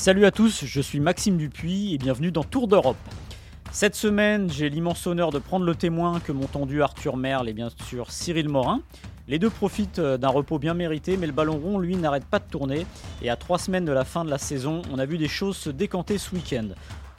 Salut à tous, je suis Maxime Dupuis et bienvenue dans Tour d'Europe. Cette semaine, j'ai l'immense honneur de prendre le témoin que m'ont tendu Arthur Merle et bien sûr Cyril Morin. Les deux profitent euh, d'un repos bien mérité, mais le ballon rond, lui, n'arrête pas de tourner. Et à trois semaines de la fin de la saison, on a vu des choses se décanter ce week-end.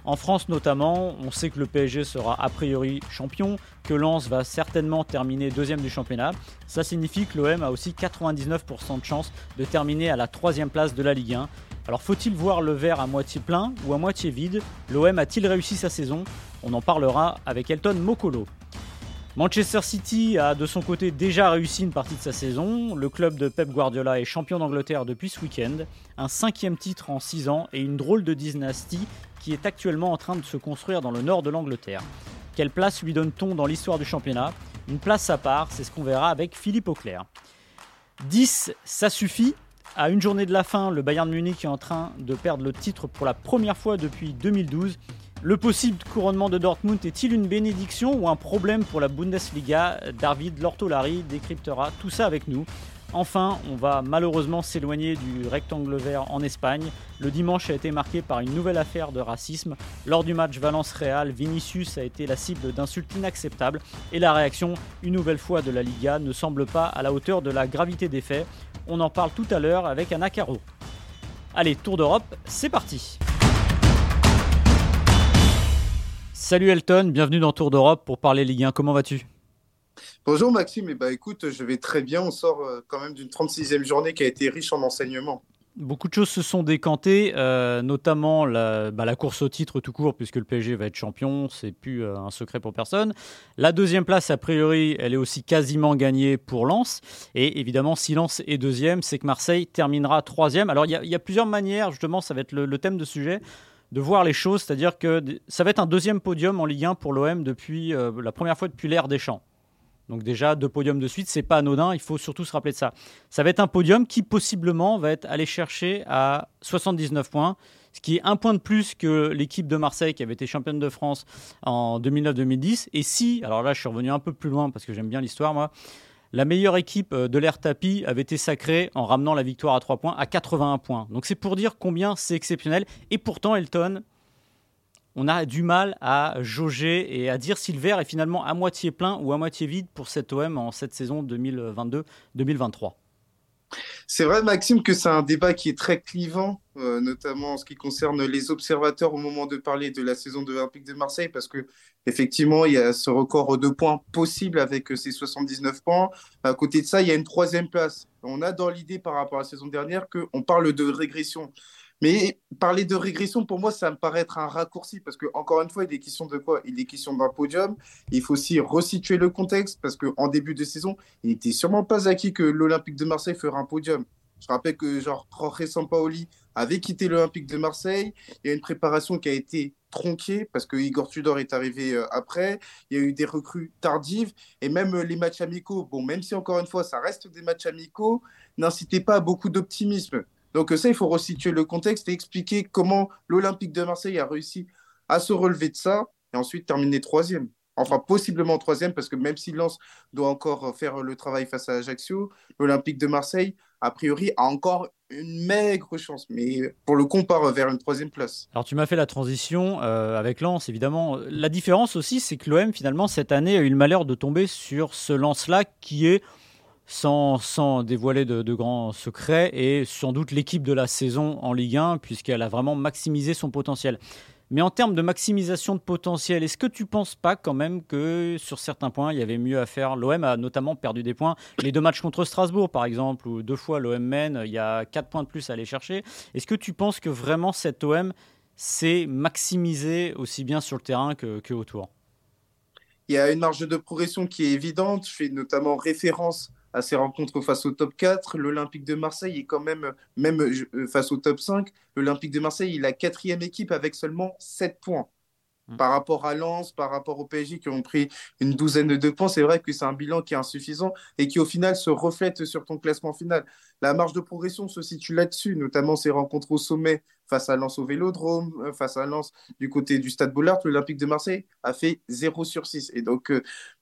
En France notamment, on sait que le PSG sera a priori champion, que Lens va certainement terminer deuxième du championnat. Ça signifie que l'OM a aussi 99% de chance de terminer à la troisième place de la Ligue 1. Alors faut-il voir le verre à moitié plein ou à moitié vide? L'OM a-t-il réussi sa saison? On en parlera avec Elton Mokolo. Manchester City a de son côté déjà réussi une partie de sa saison. Le club de Pep Guardiola est champion d'Angleterre depuis ce week-end. Un cinquième titre en six ans et une drôle de dynastie qui est actuellement en train de se construire dans le nord de l'Angleterre. Quelle place lui donne-t-on dans l'histoire du championnat? Une place à part, c'est ce qu'on verra avec Philippe Auclair. 10, ça suffit? À une journée de la fin, le Bayern Munich est en train de perdre le titre pour la première fois depuis 2012. Le possible couronnement de Dortmund est-il une bénédiction ou un problème pour la Bundesliga? David Lortolari décryptera tout ça avec nous. Enfin, on va malheureusement s'éloigner du rectangle vert en Espagne. Le dimanche a été marqué par une nouvelle affaire de racisme. Lors du match Valence-Real, Vinicius a été la cible d'insultes inacceptables et la réaction, une nouvelle fois de la Liga, ne semble pas à la hauteur de la gravité des faits. On en parle tout à l'heure avec Anna Caro. Allez, Tour d'Europe, c'est parti Salut Elton, bienvenue dans Tour d'Europe pour parler Ligue 1. Comment vas-tu? Bonjour Maxime, et bah écoute, je vais très bien. On sort euh, quand même d'une 36e journée qui a été riche en enseignements. Beaucoup de choses se sont décantées, euh, notamment la, bah, la, course au titre tout court, puisque le PSG va être champion, c'est plus euh, un secret pour personne. La deuxième place, a priori, elle est aussi quasiment gagnée pour Lens. Et évidemment, si Lens est deuxième, c'est que Marseille terminera troisième. Alors il y, y, a plusieurs manières, justement, ça va être le, le thème de sujet de voir les choses, c'est-à-dire que ça va être un deuxième podium en Ligue 1 pour l'OM depuis euh, la première fois depuis l'ère des champs. Donc déjà deux podiums de suite, c'est pas anodin, il faut surtout se rappeler de ça. Ça va être un podium qui possiblement va être allé chercher à 79 points, ce qui est un point de plus que l'équipe de Marseille qui avait été championne de France en 2009-2010. Et si, alors là je suis revenu un peu plus loin parce que j'aime bien l'histoire moi, la meilleure équipe de l'ère tapis avait été sacrée en ramenant la victoire à 3 points à 81 points. Donc c'est pour dire combien c'est exceptionnel. Et pourtant, Elton, on a du mal à jauger et à dire si le verre est finalement à moitié plein ou à moitié vide pour cet OM en cette saison 2022-2023. C'est vrai, Maxime, que c'est un débat qui est très clivant, euh, notamment en ce qui concerne les observateurs au moment de parler de la saison de l'Olympique de Marseille, parce que effectivement, il y a ce record de points possible avec ces 79 points. À côté de ça, il y a une troisième place. On a dans l'idée par rapport à la saison dernière qu'on parle de régression. Mais parler de régression, pour moi, ça me paraît être un raccourci parce que, encore une fois, il est question de quoi? Il est question d'un podium. Il faut aussi resituer le contexte parce qu'en début de saison, il n'était sûrement pas acquis que l'Olympique de Marseille ferait un podium. Je rappelle que genre Jorge Sampaoli avait quitté l'Olympique de Marseille. Il y a une préparation qui a été tronquée parce que Igor Tudor est arrivé après. Il y a eu des recrues tardives et même les matchs amicaux. Bon, même si encore une fois, ça reste des matchs amicaux, n'incitaient pas à beaucoup d'optimisme. Donc ça, il faut resituer le contexte et expliquer comment l'Olympique de Marseille a réussi à se relever de ça et ensuite terminer troisième. Enfin, possiblement troisième, parce que même si Lens doit encore faire le travail face à Ajaccio, l'Olympique de Marseille, a priori, a encore une maigre chance. Mais pour le part vers une troisième place. Alors, tu m'as fait la transition euh, avec Lens, évidemment. La différence aussi, c'est que l'OM, finalement, cette année, a eu le malheur de tomber sur ce Lens-là qui est sans, sans dévoiler de, grands secrets, et sans doute l'équipe de la saison en Ligue 1, puisqu'elle a vraiment maximisé son potentiel. Mais en termes de maximisation de potentiel, est-ce que tu penses pas quand même que sur certains points, il y avait mieux à faire? L'OM a notamment perdu des points. Les deux matchs contre Strasbourg, par exemple, où deux fois l'OM mène, il y a quatre points de plus à aller chercher. Est-ce que tu penses que vraiment cet OM c'est maximiser aussi bien sur le terrain que, que autour? Il y a une marge de progression qui est évidente. Je fais notamment référence à ses rencontres face au top 4. L'Olympique de Marseille est quand même, même euh, face au top 5, l'Olympique de Marseille est la quatrième équipe avec seulement 7 points. Mm. Par rapport à Lens, par rapport au PSG qui ont pris une douzaine de points, c'est vrai que c'est un bilan qui est insuffisant et qui au final se reflète sur ton classement final. La marge de progression se situe là-dessus, notamment ces rencontres au sommet face à Lens au Vélodrome, euh, face à Lens du côté du Stade Bollard. L'Olympique de Marseille a fait 0 sur 6. Et donc, euh,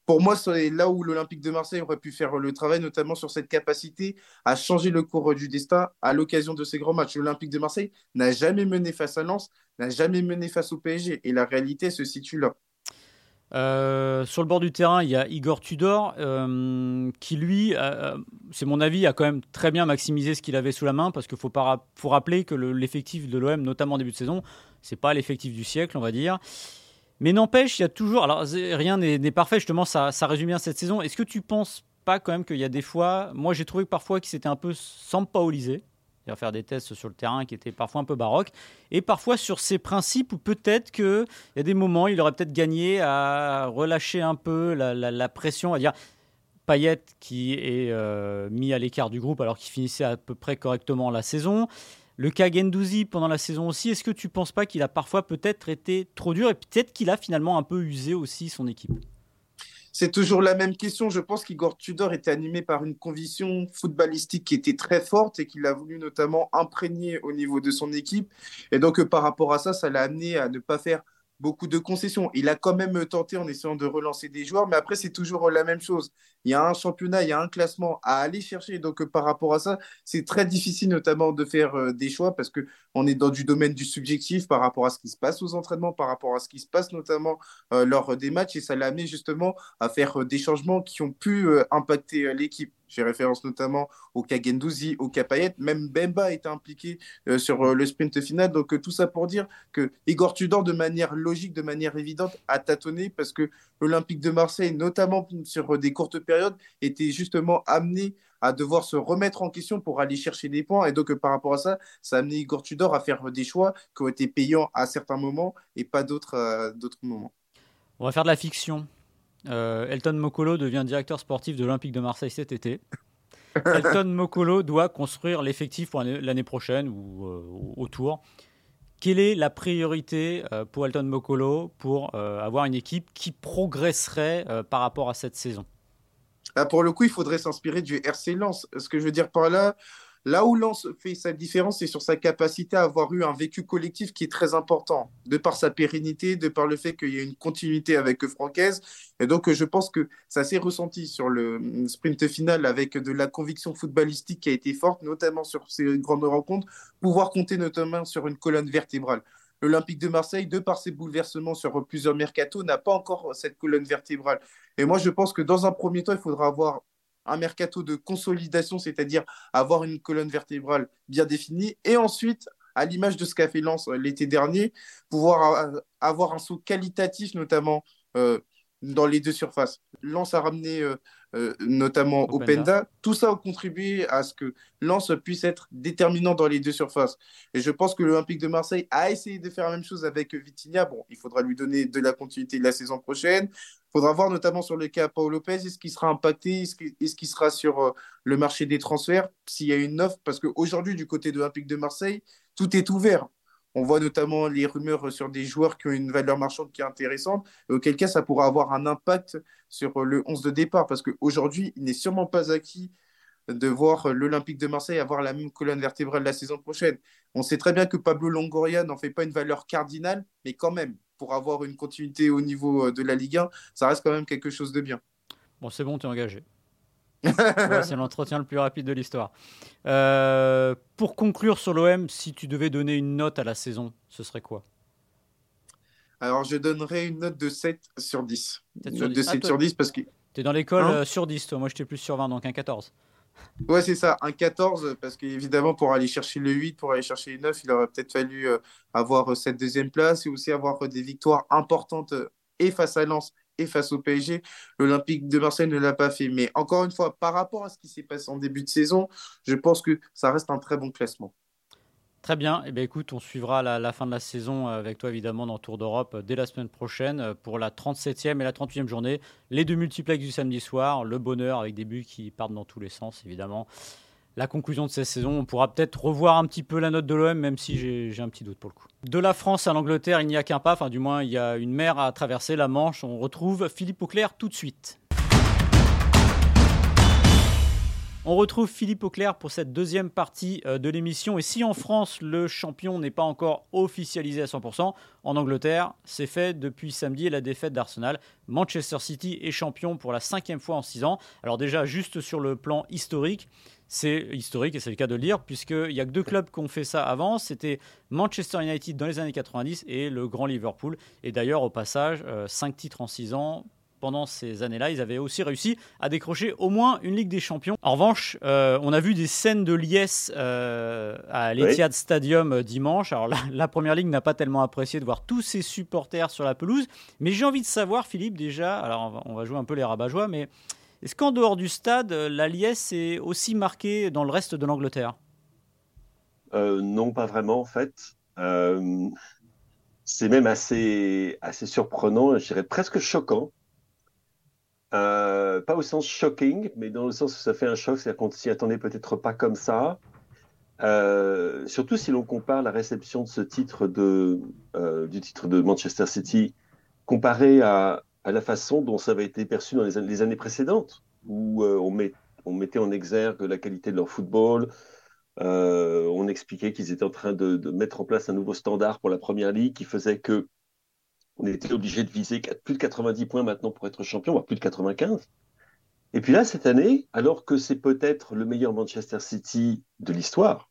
pour moi, c'est là où l'Olympique de Marseille aurait pu faire le travail, notamment sur cette capacité à changer le cours du destin à l'occasion de ces grands matchs. L'Olympique de Marseille n'a jamais mené face à Lens, n'a jamais mené face au PSG. Et la réalité se situe là. Euh, sur le bord du terrain, il y a Igor Tudor, euh, qui lui, euh, c'est mon avis, a quand même très bien maximisé ce qu'il avait sous la main, parce qu'il faut, rappeler que l'effectif de l'OM, notamment en début de saison, c'est pas l'effectif du siècle, on va dire. Mais n'empêche, il y a toujours. Alors, rien n'est parfait, justement, ça, ça résume bien cette saison. Est-ce que tu penses pas quand même qu'il y a des fois. Moi, j'ai trouvé parfois qu'il s'était un peu sans paolisé faire des tests sur le terrain qui étaient parfois un peu baroques, et parfois sur ses principes où peut-être qu'il y a des moments, il aurait peut-être gagné à relâcher un peu la, pression, à dire Payet qui est euh, mis à l'écart du groupe alors qu'il finissait à peu près correctement la saison. Le cas Gendouzi pendant la saison aussi, est-ce que tu ne penses pas qu'il a parfois peut-être été trop dur et peut-être qu'il a finalement un peu usé aussi son équipe? C'est toujours la même question. Je pense qu'Igor Tudor était animé par une conviction footballistique qui était très forte et qu'il a voulu notamment imprégner au niveau de son équipe. Et donc, par rapport à ça, ça l'a amené à ne pas faire beaucoup de concessions. Il a quand même tenté en essayant de relancer des joueurs, mais après, c'est toujours la même chose. Il y a un championnat, il y a un classement à aller chercher. Donc, par rapport à ça, c'est très difficile notamment de faire euh, des choix parce qu'on est dans du domaine du subjectif par rapport à ce qui se passe aux entraînements, par rapport à ce qui se passe notamment euh, lors des matchs. Et ça l'a amené justement à faire euh, des changements qui ont pu impacter l'équipe. J'ai référence notamment au Kagendouzi, au Kapayet, même Bemba était impliqué euh, sur euh, le sprint final. Donc euh, tout ça pour dire que Igor Tudor, de manière logique, de manière évidente, a tâtonné parce que l'Olympique de Marseille, notamment sur des courtes périodes, était justement amené à devoir se remettre en question pour aller chercher des points. Et donc, par rapport à ça, ça a amené Igor Tudor à faire des choix qui ont été payants à certains moments et pas d'autres d'autres moments. On va faire de la fiction. Euh, Elton Mokolo devient directeur sportif de l'Olympique de Marseille cet été. Elton Mokolo doit construire l'effectif pour l'année prochaine ou euh, autour. Quelle est la priorité euh, pour Elton Mokolo pour avoir une équipe qui progresserait par rapport à cette saison? Ah, Pour le coup, il faudrait s'inspirer du RC Lens. Ce que je veux dire par là, Là où Lens fait sa différence, c'est sur sa capacité à avoir eu un vécu collectif qui est très important, de par sa pérennité, de par le fait qu'il y a une continuité avec Francaise. Et donc, je pense que ça s'est ressenti sur le sprint final avec de la conviction footballistique qui a été forte, notamment sur ces grandes rencontres, pouvoir compter notamment sur une colonne vertébrale. L'Olympique de Marseille, de par ses bouleversements sur plusieurs mercatos, n'a pas encore cette colonne vertébrale. Et moi, je pense que dans un premier temps, il faudra avoir un mercato de consolidation, c'est-à-dire avoir une colonne vertébrale bien définie, et ensuite, à l'image de ce qu'a fait Lens euh, l'été dernier, pouvoir avoir un saut qualitatif, notamment euh, dans les deux surfaces. Lens a ramené euh, euh, notamment Openda. Tout ça a contribué à ce que Lens puisse être déterminant dans les deux surfaces. Et je pense que l'Olympique de Marseille a essayé de faire la même chose avec Vitinha. Bon, il faudra lui donner de la continuité la saison prochaine. Faudra voir notamment sur le cas Paolo Lopez, est-ce qu'il sera impacté, est-ce qu'il sera sur euh, le marché des transferts, s'il y a une offre, parce qu'aujourd'hui, du côté de l'Olympique de Marseille, tout est ouvert. On voit notamment les rumeurs sur des joueurs qui ont une valeur marchande qui est intéressante, auquel cas ça pourra avoir un impact sur le 11 de départ, parce qu'aujourd'hui, il n'est sûrement pas acquis de voir l'Olympique de Marseille avoir la même colonne vertébrale la saison prochaine. On sait très bien que Pablo Longoria n'en fait pas une valeur cardinale, mais quand même, pour avoir une continuité au niveau de la Ligue 1, ça reste quand même quelque chose de bien. Bon, c'est bon, tu es engagé. c'est l'entretien le plus rapide de l'histoire. Euh, pour conclure sur l'OM, si tu devais donner une note à la saison, ce serait quoi? Alors, je donnerais une note de 7 sur 10. Une note de 7 ah, sur 10 parce que. Tu es dans l'école hein? euh, sur 10, toi. Moi, j'étais plus sur 20, donc un 14. Ouais, c'est ça, un 14, parce qu'évidemment, pour aller chercher le 8, pour aller chercher le 9, il aurait peut-être fallu euh, avoir cette deuxième place et aussi avoir des victoires importantes et face à Lens et face au PSG. L'Olympique de Marseille ne l'a pas fait. Mais encore une fois, par rapport à ce qui s'est passé en début de saison, je pense que ça reste un très bon classement. Très bien. Eh bien, écoute, on suivra la, fin de la saison avec toi, évidemment, dans Tour d'Europe dès la semaine prochaine pour la 37e et la 38e journée. Les deux multiplex du samedi soir, le bonheur avec des buts qui partent dans tous les sens, évidemment. La conclusion de cette saison, on pourra peut-être revoir un petit peu la note de l'OM, même si j'ai un petit doute pour le coup. De la France à l'Angleterre, il n'y a qu'un pas, enfin du moins il y a une mer à traverser, la Manche. On retrouve Philippe Auclair tout de suite. On retrouve Philippe Auclair pour cette deuxième partie euh, de l'émission. Et si en France, le champion n'est pas encore officialisé à 100%, en Angleterre, c'est fait depuis samedi la défaite d'Arsenal. Manchester City est champion pour la cinquième fois en six ans. Alors déjà, juste sur le plan historique, c'est historique et c'est le cas de le dire, puisqu'il n'y a que deux clubs qui ont fait ça avant. C'était Manchester United dans les années 90 et le Grand Liverpool. Et d'ailleurs, au passage, euh, cinq titres en six ans pendant ces années-là, ils avaient aussi réussi à décrocher au moins une Ligue des Champions. En revanche, euh, on a vu des scènes de liesse euh, à l'Etihad Stadium euh, dimanche. Alors la, Première Ligue n'a pas tellement apprécié de voir tous ses supporters sur la pelouse, mais j'ai envie de savoir, Philippe, déjà, alors on va, jouer un peu les rabat mais est-ce qu'en dehors du stade, la liesse est aussi marquée dans le reste de l'Angleterre? Non, pas vraiment en fait. c'est même assez, assez surprenant, je dirais presque choquant euh, pas au sens shocking, mais dans le sens où ça fait un choc, c'est-à-dire qu'on s'y attendait peut-être pas comme ça. Euh, surtout si l'on compare la réception de ce titre de, euh, du titre de Manchester City comparé à, à, la façon dont ça avait été perçu dans les, années précédentes, où on, on, mettait en exergue la qualité de leur football, on expliquait qu'ils étaient en train de, de, mettre en place un nouveau standard pour la première ligue qui faisait que on était obligé de viser plus de 90 points maintenant pour être champion, voire plus de 95. Et puis là, cette année, alors que c'est peut-être le meilleur Manchester City de l'histoire,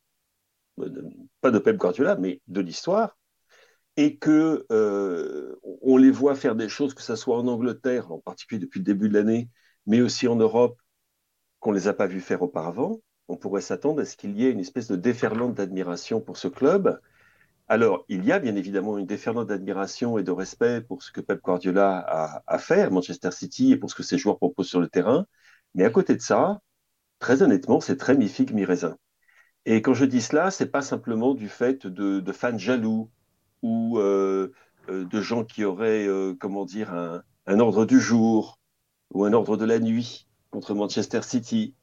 euh, pas de Pep Guardiola, mais de l'histoire, et que euh, on les voit faire des choses, que ce soit en Angleterre, en particulier depuis le début de l'année, mais aussi en Europe, qu'on les a pas vus faire auparavant, on pourrait s'attendre à ce qu'il y ait une espèce de déferlante d'admiration pour ce club alors, il y a bien évidemment une déferlante d'admiration et de respect pour ce que Pep Guardiola a, à fait à Manchester City et pour ce que ses joueurs proposent sur le terrain. Mais à côté de ça, très honnêtement, c'est très mi-figue. Et quand je dis cela, c'est pas simplement du fait de, fans jaloux ou euh, euh, de gens qui auraient, euh, comment dire, un, ordre du jour ou un ordre de la nuit contre Manchester City.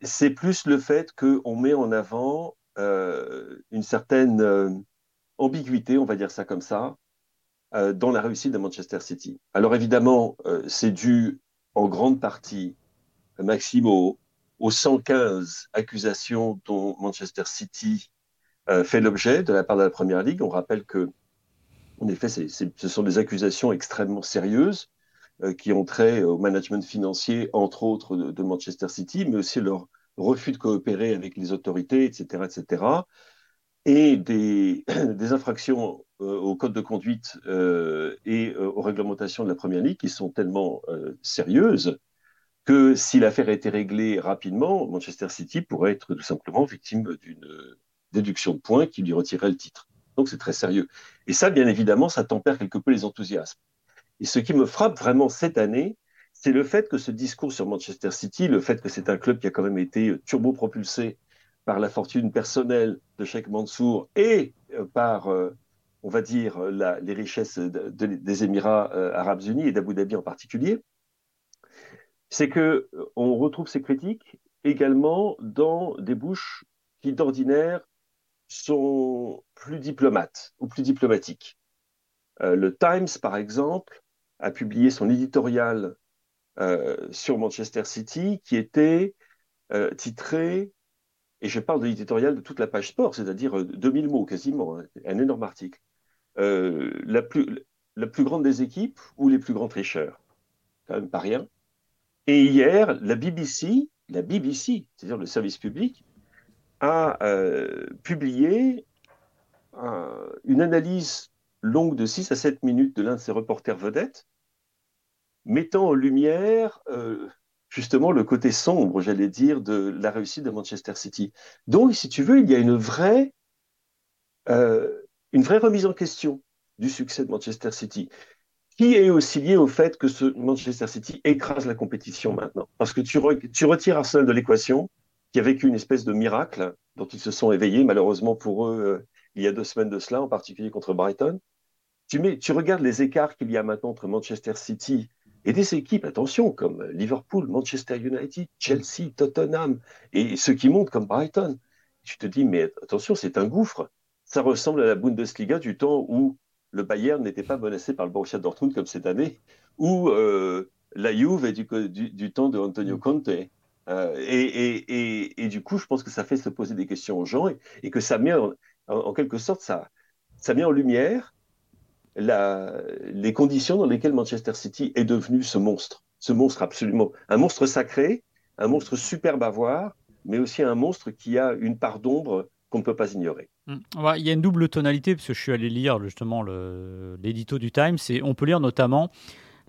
C'est plus le fait qu'on met en avant une certaine ambiguïté, on va dire ça comme ça, euh, dans la réussite de Manchester City. Alors évidemment, euh, c'est dû en grande partie, Maximo, aux 115 accusations dont Manchester City euh, fait l'objet de la part de la Première Ligue. On rappelle que, en effet, ce sont des accusations extrêmement sérieuses qui ont trait au management financier, entre autres, de, de, Manchester City, mais aussi leur refus de coopérer avec les autorités, etc., etc et des, infractions euh, au code de conduite euh, et euh, aux réglementations de la Première Ligue qui sont tellement sérieuses que si l'affaire été réglée rapidement, Manchester City pourrait être tout simplement victime d'une déduction de points qui lui retirerait le titre. Donc c'est très sérieux. Et ça, bien évidemment, ça tempère quelque peu les enthousiasmes. Et ce qui me frappe vraiment cette année, c'est le fait que ce discours sur Manchester City, le fait que c'est un club qui a quand même été turbo-propulsé par la fortune personnelle de Sheikh Mansour et euh, par, euh, on va dire, les richesses des Émirats euh, arabes unis et d'Abu Dhabi en particulier, c'est que on retrouve ces critiques également dans des bouches qui d'ordinaire sont plus diplomates ou plus diplomatiques. le Times, par exemple, a publié son éditorial sur Manchester City qui était titré et je parle de l'éditorial de toute la page sport, c'est-à-dire 2000 euh, mots quasiment, hein, un énorme article. Euh, la, plus, grande des équipes ou les plus grands tricheurs? Quand même pas rien. Et hier, la BBC, la BBC, c'est-à-dire le service public, a euh, publié une analyse longue de 6 à 7 minutes de l'un de ses reporters vedettes, mettant en lumière justement le côté sombre, j'allais dire, de la réussite de Manchester City. Donc, si tu veux, il y a une vraie, euh, une vraie remise en question du succès de Manchester City, qui est aussi lié au fait que ce Manchester City écrase la compétition maintenant. Parce que tu, retires Arsenal de l'équation, qui a vécu une espèce de miracle, dont ils se sont éveillés, malheureusement pour eux, euh, il y a deux semaines de cela, en particulier contre Brighton. Tu regardes les écarts qu'il y a maintenant entre Manchester City et des équipes, attention, comme Liverpool, Manchester United, Chelsea, Tottenham, et ceux qui montent comme Brighton. Tu te dis, mais attention, c'est un gouffre. Ça ressemble à la Bundesliga du temps où le Bayern n'était pas menacé par le Borussia Dortmund comme cette année, ou euh, la Juve est du, du, temps de Antonio mm. Conte. Euh, et, du coup, je pense que ça fait se poser des questions aux gens et, que ça met en, quelque sorte, ça, ça met en lumière les conditions dans lesquelles Manchester City est devenu ce monstre, ce monstre absolument, un monstre sacré, un monstre super bavard, mais aussi un monstre qui a une part d'ombre qu'on ne peut pas ignorer. Mm. Il y a une double tonalité, parce que je suis allé lire justement l'édito du Times, et on peut lire notamment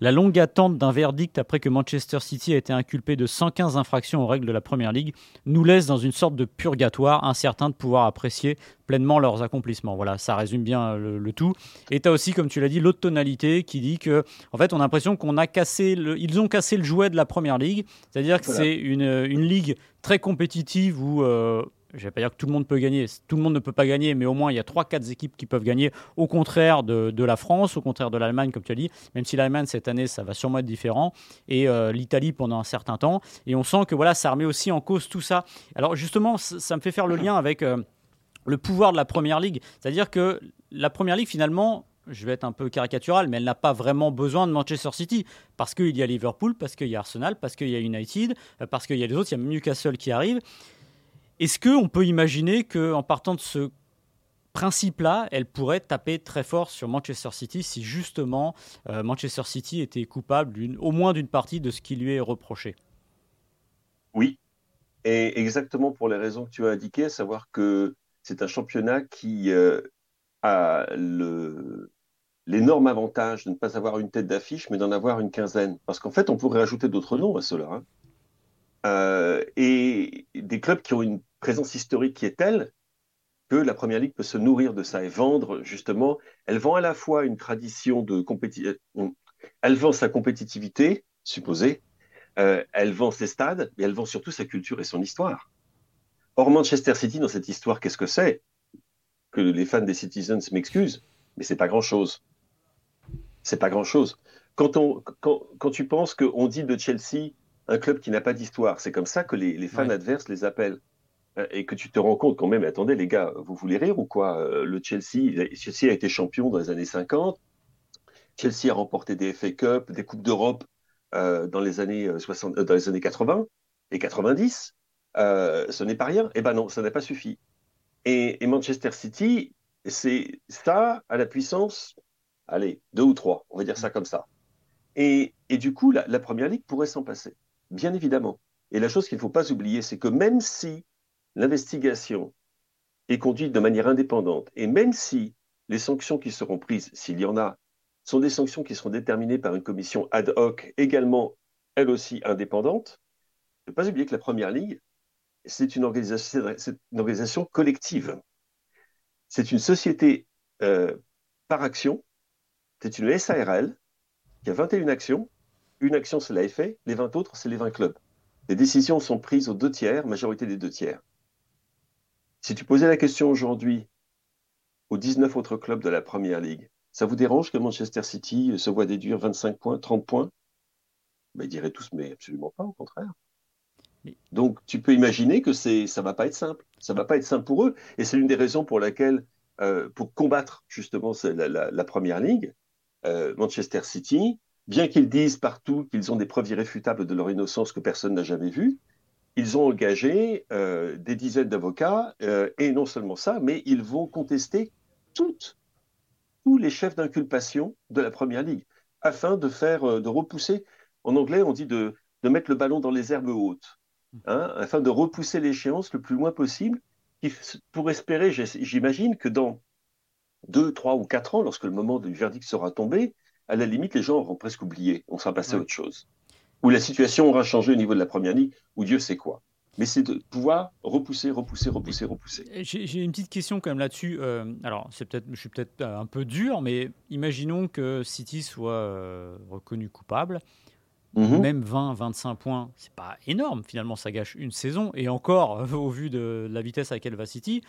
la longue attente d'un verdict après que Manchester City a été inculpé de 115 infractions aux règles de la Première Ligue nous laisse dans une sorte de purgatoire, incertain de pouvoir apprécier pleinement leurs accomplissements. Voilà, ça résume bien le, tout. Et tu as aussi, comme tu l'as dit, l'autre tonalité qui dit que, en fait, on a l'impression qu'on a cassé, le, ils ont cassé le jouet de la Première Ligue, c'est-à-dire que c'est une, une, ligue très compétitive où euh, je vais pas dire que tout le monde peut gagner, tout le monde ne peut pas gagner, mais au moins il y a 3-4 équipes qui peuvent gagner, au contraire de, la France, au contraire de l'Allemagne, comme tu as dit, même si l'Allemagne cette année, ça va sûrement être différent, et euh, l'Italie pendant un certain temps. Et on sent que voilà, ça remet aussi en cause tout ça. Alors justement, ça, me fait faire le lien avec euh, le pouvoir de la Première Ligue, c'est-à-dire que la Première Ligue, finalement, je vais être un peu caricatural, mais elle n'a pas vraiment besoin de Manchester City. Parce qu'il y a Liverpool, parce qu'il y a Arsenal, parce qu'il y a United, euh, parce qu'il y a les autres, il y a Newcastle qui arrive. Est-ce qu'on peut imaginer qu'en partant de ce principe-là, elle pourrait taper très fort sur Manchester City si justement euh, Manchester City était coupable au moins d'une partie de ce qui lui est reproché? Oui, et exactement pour les raisons que tu as indiquées, à savoir que c'est un championnat qui euh, a l'énorme avantage de ne pas avoir une tête d'affiche, mais d'en avoir une quinzaine. Parce qu'en fait, on pourrait ajouter d'autres noms à cela. Hein. Euh, et des clubs qui ont une présence historique qui est telle que la Première Ligue peut se nourrir de ça et vendre justement. Elle vend à la fois une tradition de compétition, euh, elle vend sa compétitivité supposée, euh, elle vend ses stades, mais elle vend surtout sa culture et son histoire. Or Manchester City dans cette histoire, qu'est-ce que c'est? Que les fans des Citizens m'excusent, mais c'est pas grand-chose. C'est pas grand-chose. Quand, on, quand, quand tu penses qu'on dit de Chelsea un club qui n'a pas d'histoire, c'est comme ça que les, les fans adverses les appellent. Euh, et que tu te rends compte quand même, attendez les gars, vous voulez rire ou quoi euh, Le Chelsea, Chelsea a été champion dans les années 50, Chelsea a remporté des FA Cup, des Coupes d'Europe euh, dans, les années 60, dans les années 80 et 90. ce n'est pas rien. Eh ben non, ça n'a pas suffi. Et, Manchester City, c'est ça à la puissance, allez, deux ou trois, on va dire ça comme ça. Et, et du coup, la, la Première Ligue pourrait s'en passer, bien évidemment. Et la chose qu'il ne faut pas oublier, c'est que même si l'investigation est conduite de manière indépendante, et même si les sanctions qui seront prises, s'il y en a, sont des sanctions qui seront déterminées par une commission ad hoc, également, elle aussi indépendante, ne pas oublier que la Première Ligue, c'est une organisation, collective. C'est une société euh, par action, c'est une SARL qui a 21 actions. Une action, c'est la FA, les 20 autres, c'est les 20 clubs. Les décisions sont prises aux deux tiers, majorité des deux tiers. Si tu posais la question aujourd'hui aux 19 autres clubs de la Première Ligue, ça vous dérange que Manchester City se voit déduire 25 points, 30 points? Ben, Ils diraient tous, mais absolument pas, au contraire. Donc tu peux imaginer que c'est, ça va pas être simple. Ça va pas être simple pour eux. Et c'est l'une des raisons pour laquelle, euh, pour combattre justement la, Première Ligue, euh, Manchester City, bien qu'ils disent partout qu'ils ont des preuves irréfutables de leur innocence que personne n'a jamais vues, ils ont engagé euh, des dizaines d'avocats, euh, et non seulement ça, mais ils vont contester toutes, tous les chefs d'inculpation de la Première Ligue, afin de faire, euh, de repousser, en anglais on dit de, de mettre le ballon dans les herbes hautes, hein, afin de repousser l'échéance le plus loin possible, pour espérer, j'imagine que dans deux, trois ou quatre ans, lorsque le moment du verdict sera tombé, à la limite, les gens auront presque oublié, on sera passé à autre chose où la situation aura changé au niveau de la première ligue, ou Dieu sait quoi. Mais c'est de pouvoir repousser, repousser, repousser, repousser. J'ai une petite question quand même là-dessus. Euh, alors, c'est peut-être, je suis peut-être un peu dur, mais imaginons que City soit euh, reconnu coupable. mhm. même 20, 25 points, c'est pas énorme. Finalement, ça gâche une saison. Et encore, au vu de la vitesse à laquelle va City,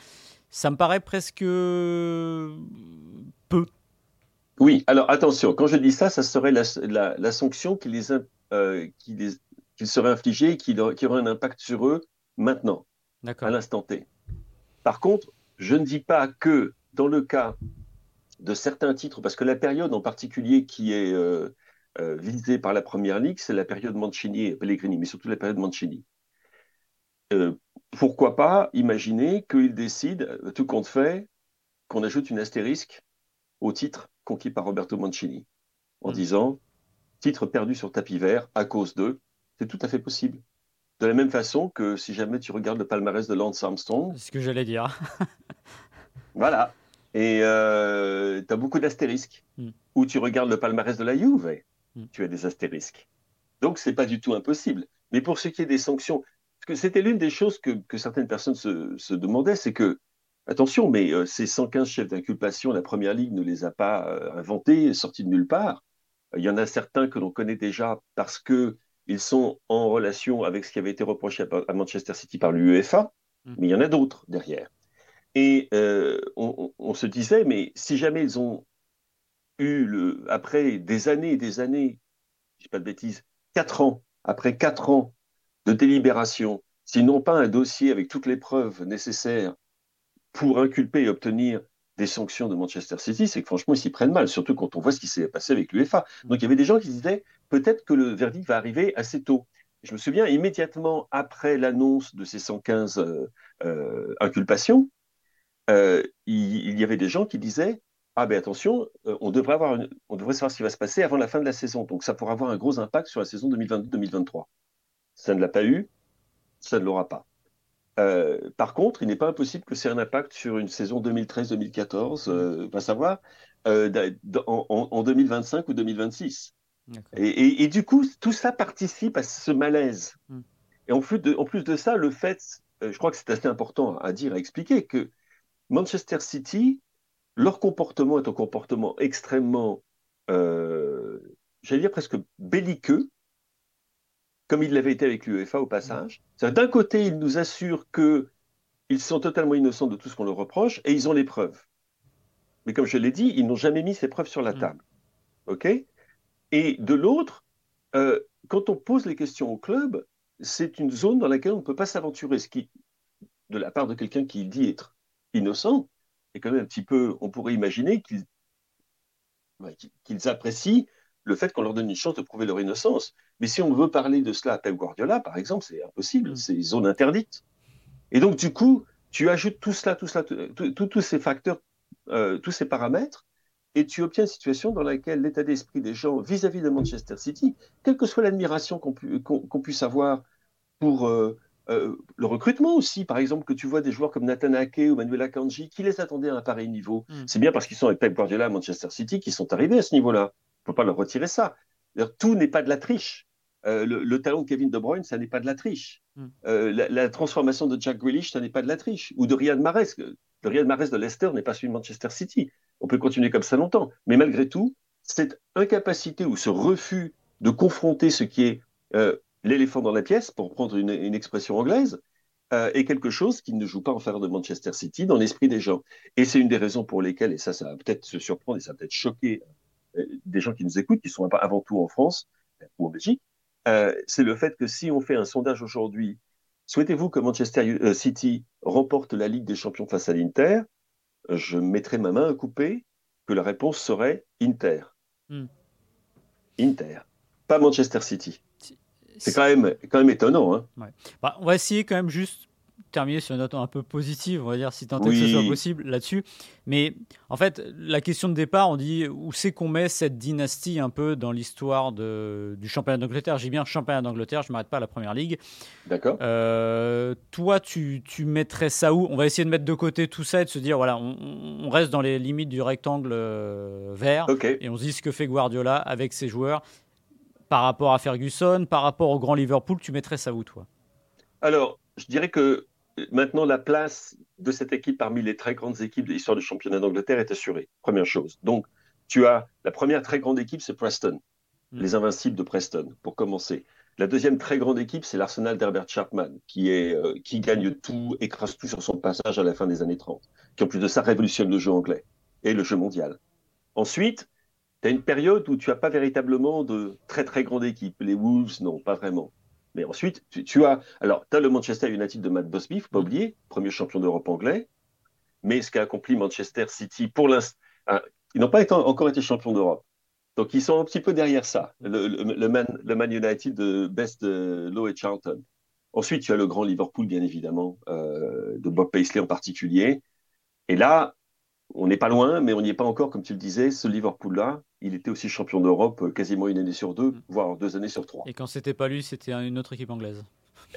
ça me paraît presque peu. Oui, alors attention, quand je dis ça, ça serait la, sanction qui les, qui les serait infligée et qui, qui aurait un impact sur eux maintenant, à l'instant T. Par contre, je ne dis pas que dans le cas de certains titres, parce que la période en particulier qui est euh, euh, visée par la Première Ligue, c'est la période Mancini et Pellegrini, mais surtout la période Mancini. Euh, pourquoi pas imaginer qu'ils décident, tout compte fait, qu'on ajoute une astérisque au titre conquis par Roberto Mancini, en hmm. disant titre perdu sur tapis vert à cause d'eux, c'est tout à fait possible. De la même façon que si jamais tu regardes le palmarès de Lance Armstrong. C'est ce que j'allais dire. voilà. Et euh, tu as beaucoup d'astérisques. Hmm. Ou tu regardes le palmarès de la Juve, hmm. tu as des astérisques. Donc, c'est pas du tout impossible. Mais pour ce qui est des sanctions, parce que c'était l'une des choses que, que, certaines personnes se, se demandaient, c'est que, attention, mais euh, ces 115 chefs d'inculpation, la Première Ligue ne les a pas euh, inventés, sortis de nulle part. Il y en a certains que l'on connaît déjà parce que ils sont en relation avec ce qui avait été reproché à Manchester City par l'UEFA, hmm. mais il y en a d'autres derrière. Et euh, on, se disait, mais si jamais ils ont eu, le, après des années et des années, je dis pas de bêtises, quatre ans, après quatre ans de délibération, s'ils n'ont pas un dossier avec toutes les preuves nécessaires pour inculper et obtenir des sanctions de Manchester City, c'est que franchement, ils s'y prennent mal, surtout quand on voit ce qui s'est passé avec l'UEFA. Donc il y avait des gens qui disaient, peut-être que le verdict va arriver assez tôt. Je me souviens, immédiatement après l'annonce de ces 115 euh, euh, inculpations, euh, il, y avait des gens qui disaient Ah ben attention, on, devrait avoir on devrait savoir ce qui va se passer avant la fin de la saison. Donc ça pourrait avoir un gros impact sur la saison 2022-2023. Ça ne l'a pas eu, ça ne l'aura pas. Par contre, il n'est pas impossible que c'est un impact sur une saison 2013-2014, euh, va savoir, en, en, 2025 ou 2026. Et, du coup, tout ça participe à ce malaise. Hmm. Et en plus, de, en plus de ça, le fait, euh, je crois que c'est assez important à dire, à expliquer, que Manchester City, leur comportement est un comportement extrêmement, euh, j'allais dire presque belliqueux, comme il l'avait été avec l'UEFA au passage. D'un côté, ils nous assurent qu'ils sont totalement innocents de tout ce qu'on leur reproche et ils ont les preuves. Mais comme je l'ai dit, ils n'ont jamais mis ces preuves sur la hmm. table. OK? Et de l'autre, euh, quand on pose les questions au club, c'est une zone dans laquelle on ne peut pas s'aventurer, ce qui, de la part de quelqu'un qui dit être innocent, est quand même un petit peu, on pourrait imaginer qu'ils apprécient le fait qu'on leur donne une chance de prouver leur innocence. Mais si on veut parler de cela à Pep Guardiola, par exemple, c'est impossible, mm. c'est zone interdite. Et donc, du coup, tu ajoutes tout cela, tout cela, tous ces facteurs, euh, tous ces paramètres, et tu obtiens une situation dans laquelle l'état d'esprit des gens vis-à-vis de Manchester City, quelle que soit l'admiration qu'on puisse avoir pour euh, euh, le recrutement aussi, par exemple, que tu vois des joueurs comme Nathan Ake ou Manuel Akanji qui les attendaient à un pareil niveau, mm. c'est bien parce qu'ils sont avec Pep Guardiola à Manchester City qu'ils sont arrivés à ce niveau-là. Ne faut pas leur retirer ça. Tout n'est pas de la triche. Euh, le, talent de Kevin De Bruyne, ça n'est pas de la triche. Mm. la, transformation de Jack Grealish, ça n'est pas de la triche. Ou de Riyad Mahrez. Le Riyad Mahrez de Leicester n'est pas celui de Manchester City on peut continuer comme ça longtemps. Mais malgré tout, cette incapacité ou ce refus de confronter ce qui est euh, l'éléphant dans la pièce, pour prendre une, expression anglaise, euh, est quelque chose qui ne joue pas en faveur de Manchester City dans l'esprit des gens. Et c'est une des raisons pour lesquelles, et ça, ça va peut-être se surprendre et ça va peut-être choquer euh, des gens qui nous écoutent, qui sont avant tout en France ou en Belgique, c'est le fait que si on fait un sondage aujourd'hui, souhaitez-vous que Manchester City remporte la Ligue des Champions face à l'Inter? Je mettrai ma main à couper que la réponse serait Inter. Hmm. Inter, pas Manchester City. C'est quand même, quand même étonnant. Hein. Bah, on va essayer quand même juste terminer sur une note un peu positive, on va dire, si tant est que ce soit possible là-dessus. Mais en fait, la question de départ, on dit où c'est qu'on met cette dynastie un peu dans l'histoire du championnat d'Angleterre? J'ai bien championnat d'Angleterre, je ne m'arrête pas à la première ligue. D'accord. Euh, toi, tu, tu, mettrais ça où? On va essayer de mettre de côté tout ça et de se dire, voilà, on, reste dans les limites du rectangle euh, vert et on se dit ce que fait Guardiola avec ses joueurs par rapport à Ferguson, par rapport au grand Liverpool, tu mettrais ça où, toi? Alors, je dirais que maintenant, la place de cette équipe parmi les très grandes équipes de l'histoire du championnat d'Angleterre est assurée. Première chose. Donc, tu as la première très grande équipe, c'est Preston. mm. les invincibles de Preston, pour commencer. La deuxième très grande équipe, c'est l'Arsenal d'Herbert Chapman, qui, est, euh, qui gagne tout, écrase tout sur son passage à la fin des années 30, qui en plus de ça révolutionne le jeu anglais et le jeu mondial. Ensuite, tu as une période où tu n'as pas véritablement de très très grande équipe. Les Wolves, non, pas vraiment. Mais ensuite, tu, as. Alors, tu as le Manchester United de Matt Busby, il ne faut pas mm. oublier, premier champion d'Europe anglais. Mais ce qu'a accompli Manchester City pour l'instant. Hein, ils n'ont pas encore été champions d'Europe. Donc, ils sont un petit peu derrière ça, le, Man, United de Best euh, Low et Charlton. Ensuite, tu as le grand Liverpool, bien évidemment, euh, de Bob Paisley en particulier. Et là, on n'est pas loin, mais on n'y est pas encore, comme tu le disais. Ce Liverpool-là, il était aussi champion d'Europe euh, quasiment une année sur deux, mm. voire deux années sur trois. Et quand c'était pas lui, c'était une autre équipe anglaise.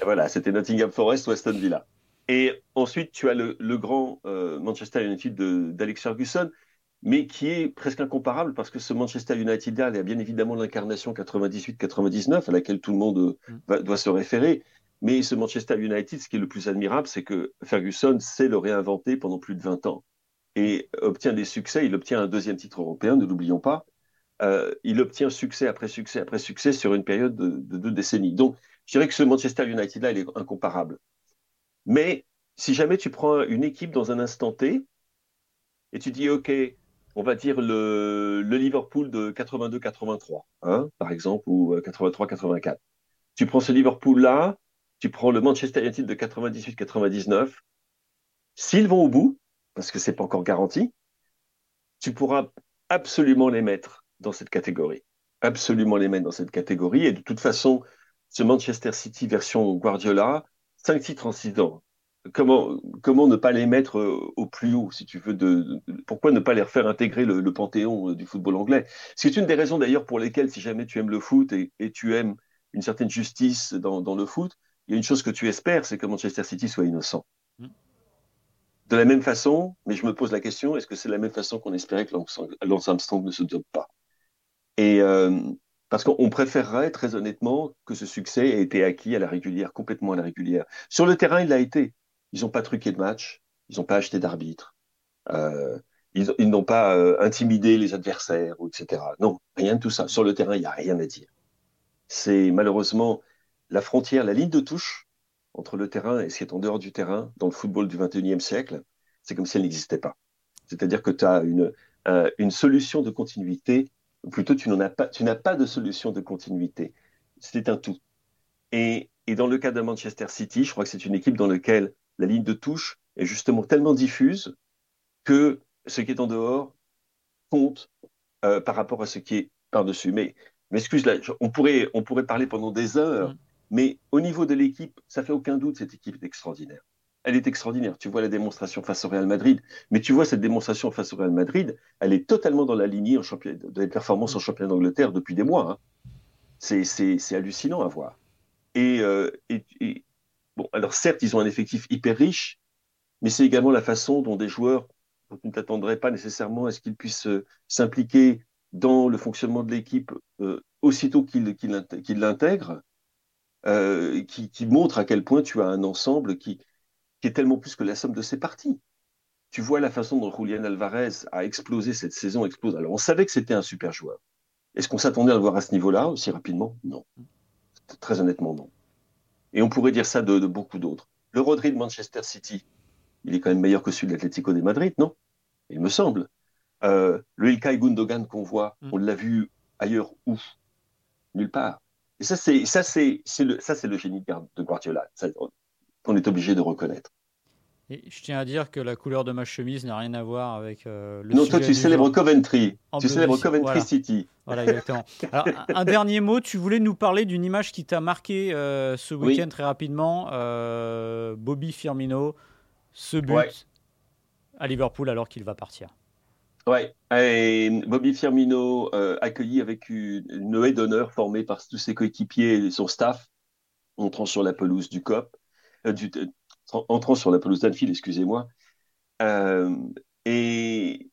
Et voilà, c'était Nottingham Forest ou Aston Villa. Et ensuite, tu as le, grand Manchester United d'Alex Ferguson mais qui est presque incomparable parce que ce Manchester United-là, il a bien évidemment l'incarnation 98-99 à laquelle tout le monde mm. doit se référer. Mais ce Manchester United, ce qui est le plus admirable, c'est que Ferguson sait le réinventer pendant plus de 20 ans et obtient des succès. Il obtient un deuxième titre européen, ne l'oublions pas. Euh, il obtient succès après succès après succès sur une période de, de deux décennies. Donc, je dirais que ce Manchester United-là, il est incomparable. Mais si jamais tu prends une équipe dans un instant T et tu dis, OK, on va dire le, Liverpool de 82-83, hein, par exemple, ou 83-84. Euh, tu prends ce Liverpool-là, tu prends le Manchester United de 98-99. S'ils vont au bout, parce que c'est pas encore garanti, tu pourras absolument les mettre dans cette catégorie. Absolument les mettre dans cette catégorie. Et de toute façon, ce Manchester City version Guardiola, 5 titres en 6 ans, comment, comment ne pas les mettre euh, au plus haut, si tu veux, de, pourquoi ne pas les faire intégrer le, panthéon euh, du football anglais? C'est une des raisons d'ailleurs pour lesquelles, si jamais tu aimes le foot et, tu aimes une certaine justice dans, le foot, il y a une chose que tu espères, c'est que Manchester City soit innocent. De la même façon, mais je me pose la question, est-ce que c'est la même façon qu'on espérait que Lance Armstrong ne se dope pas? Et euh, parce qu'on préférerait, très honnêtement, que ce succès ait été acquis à la régulière, complètement à la régulière. Sur le terrain, il l'a été. Ils n'ont pas truqué de match, ils n'ont pas acheté d'arbitre, euh, ils, n'ont pas euh, intimidé les adversaires, etc. Non, rien de tout ça. Sur le terrain, il n'y a rien à dire. C'est malheureusement la frontière, la ligne de touche entre le terrain et ce qui est en dehors du terrain dans le football du 21e siècle, c'est comme si elle n'existait pas. C'est-à-dire que tu as une, euh, une solution de continuité, ou plutôt tu n'as pas, pas de solution de continuité. C'est un tout. Et, dans le cas de Manchester City, je crois que c'est une équipe dans laquelle la ligne de touche est justement tellement diffuse que ce qui est en dehors compte euh, par rapport à ce qui est par-dessus. Mais, mais excuse, là, on, pourrait, on pourrait parler pendant des heures, mm. Mais au niveau de l'équipe, ça fait aucun doute, cette équipe est extraordinaire. Elle est extraordinaire. Tu vois la démonstration face au Real Madrid, mais tu vois cette démonstration face au Real Madrid, elle est totalement dans la lignée en des performances en championnat d'Angleterre depuis des mois. Hein. C'est hallucinant à voir. Euh, et, Bon, alors certes, ils ont un effectif hyper riche, mais c'est également la façon dont des joueurs dont tu ne t'attendrais pas nécessairement à ce qu'ils puissent euh, s'impliquer dans le fonctionnement de l'équipe euh, aussitôt qu'ils l'intègrent, euh, qui, qui, montre à quel point tu as un ensemble qui, qui est tellement plus que la somme de ses parties. Tu vois la façon dont Julian Alvarez a explosé cette saison, explose. Alors on savait que c'était un super joueur. Est-ce qu'on s'attendait à le voir à ce niveau-là aussi rapidement? Non. Très honnêtement, non. Et on pourrait dire ça de, beaucoup d'autres. Le Rodri de Manchester City, il est quand même meilleur que celui de l'Atlético de Madrid, non? Il me semble. Euh, le Ilkay Gundogan qu'on voit, mm. on l'a vu ailleurs où? Nulle part. Et ça, c'est ça, c'est le ça, c'est le génie de Guardiola. qu'on est obligé de reconnaître. Et je tiens à dire que la couleur de ma chemise n'a rien à voir avec euh, le. Non, toi, tu célèbres Coventry. Tu célèbres Coventry City. Voilà, exactement. Alors, un dernier mot, tu voulais nous parler d'une image qui t'a marqué euh, ce week-end très rapidement. Euh, Bobby Firmino, ce but à Liverpool alors qu'il va partir. Ouais, Bobby Firmino accueilli avec une, une d'honneur formée par tous ses coéquipiers et son staff, entrant sur la pelouse du COP, du, entrant sur la pelouse d'Anfield, excusez-moi, euh, et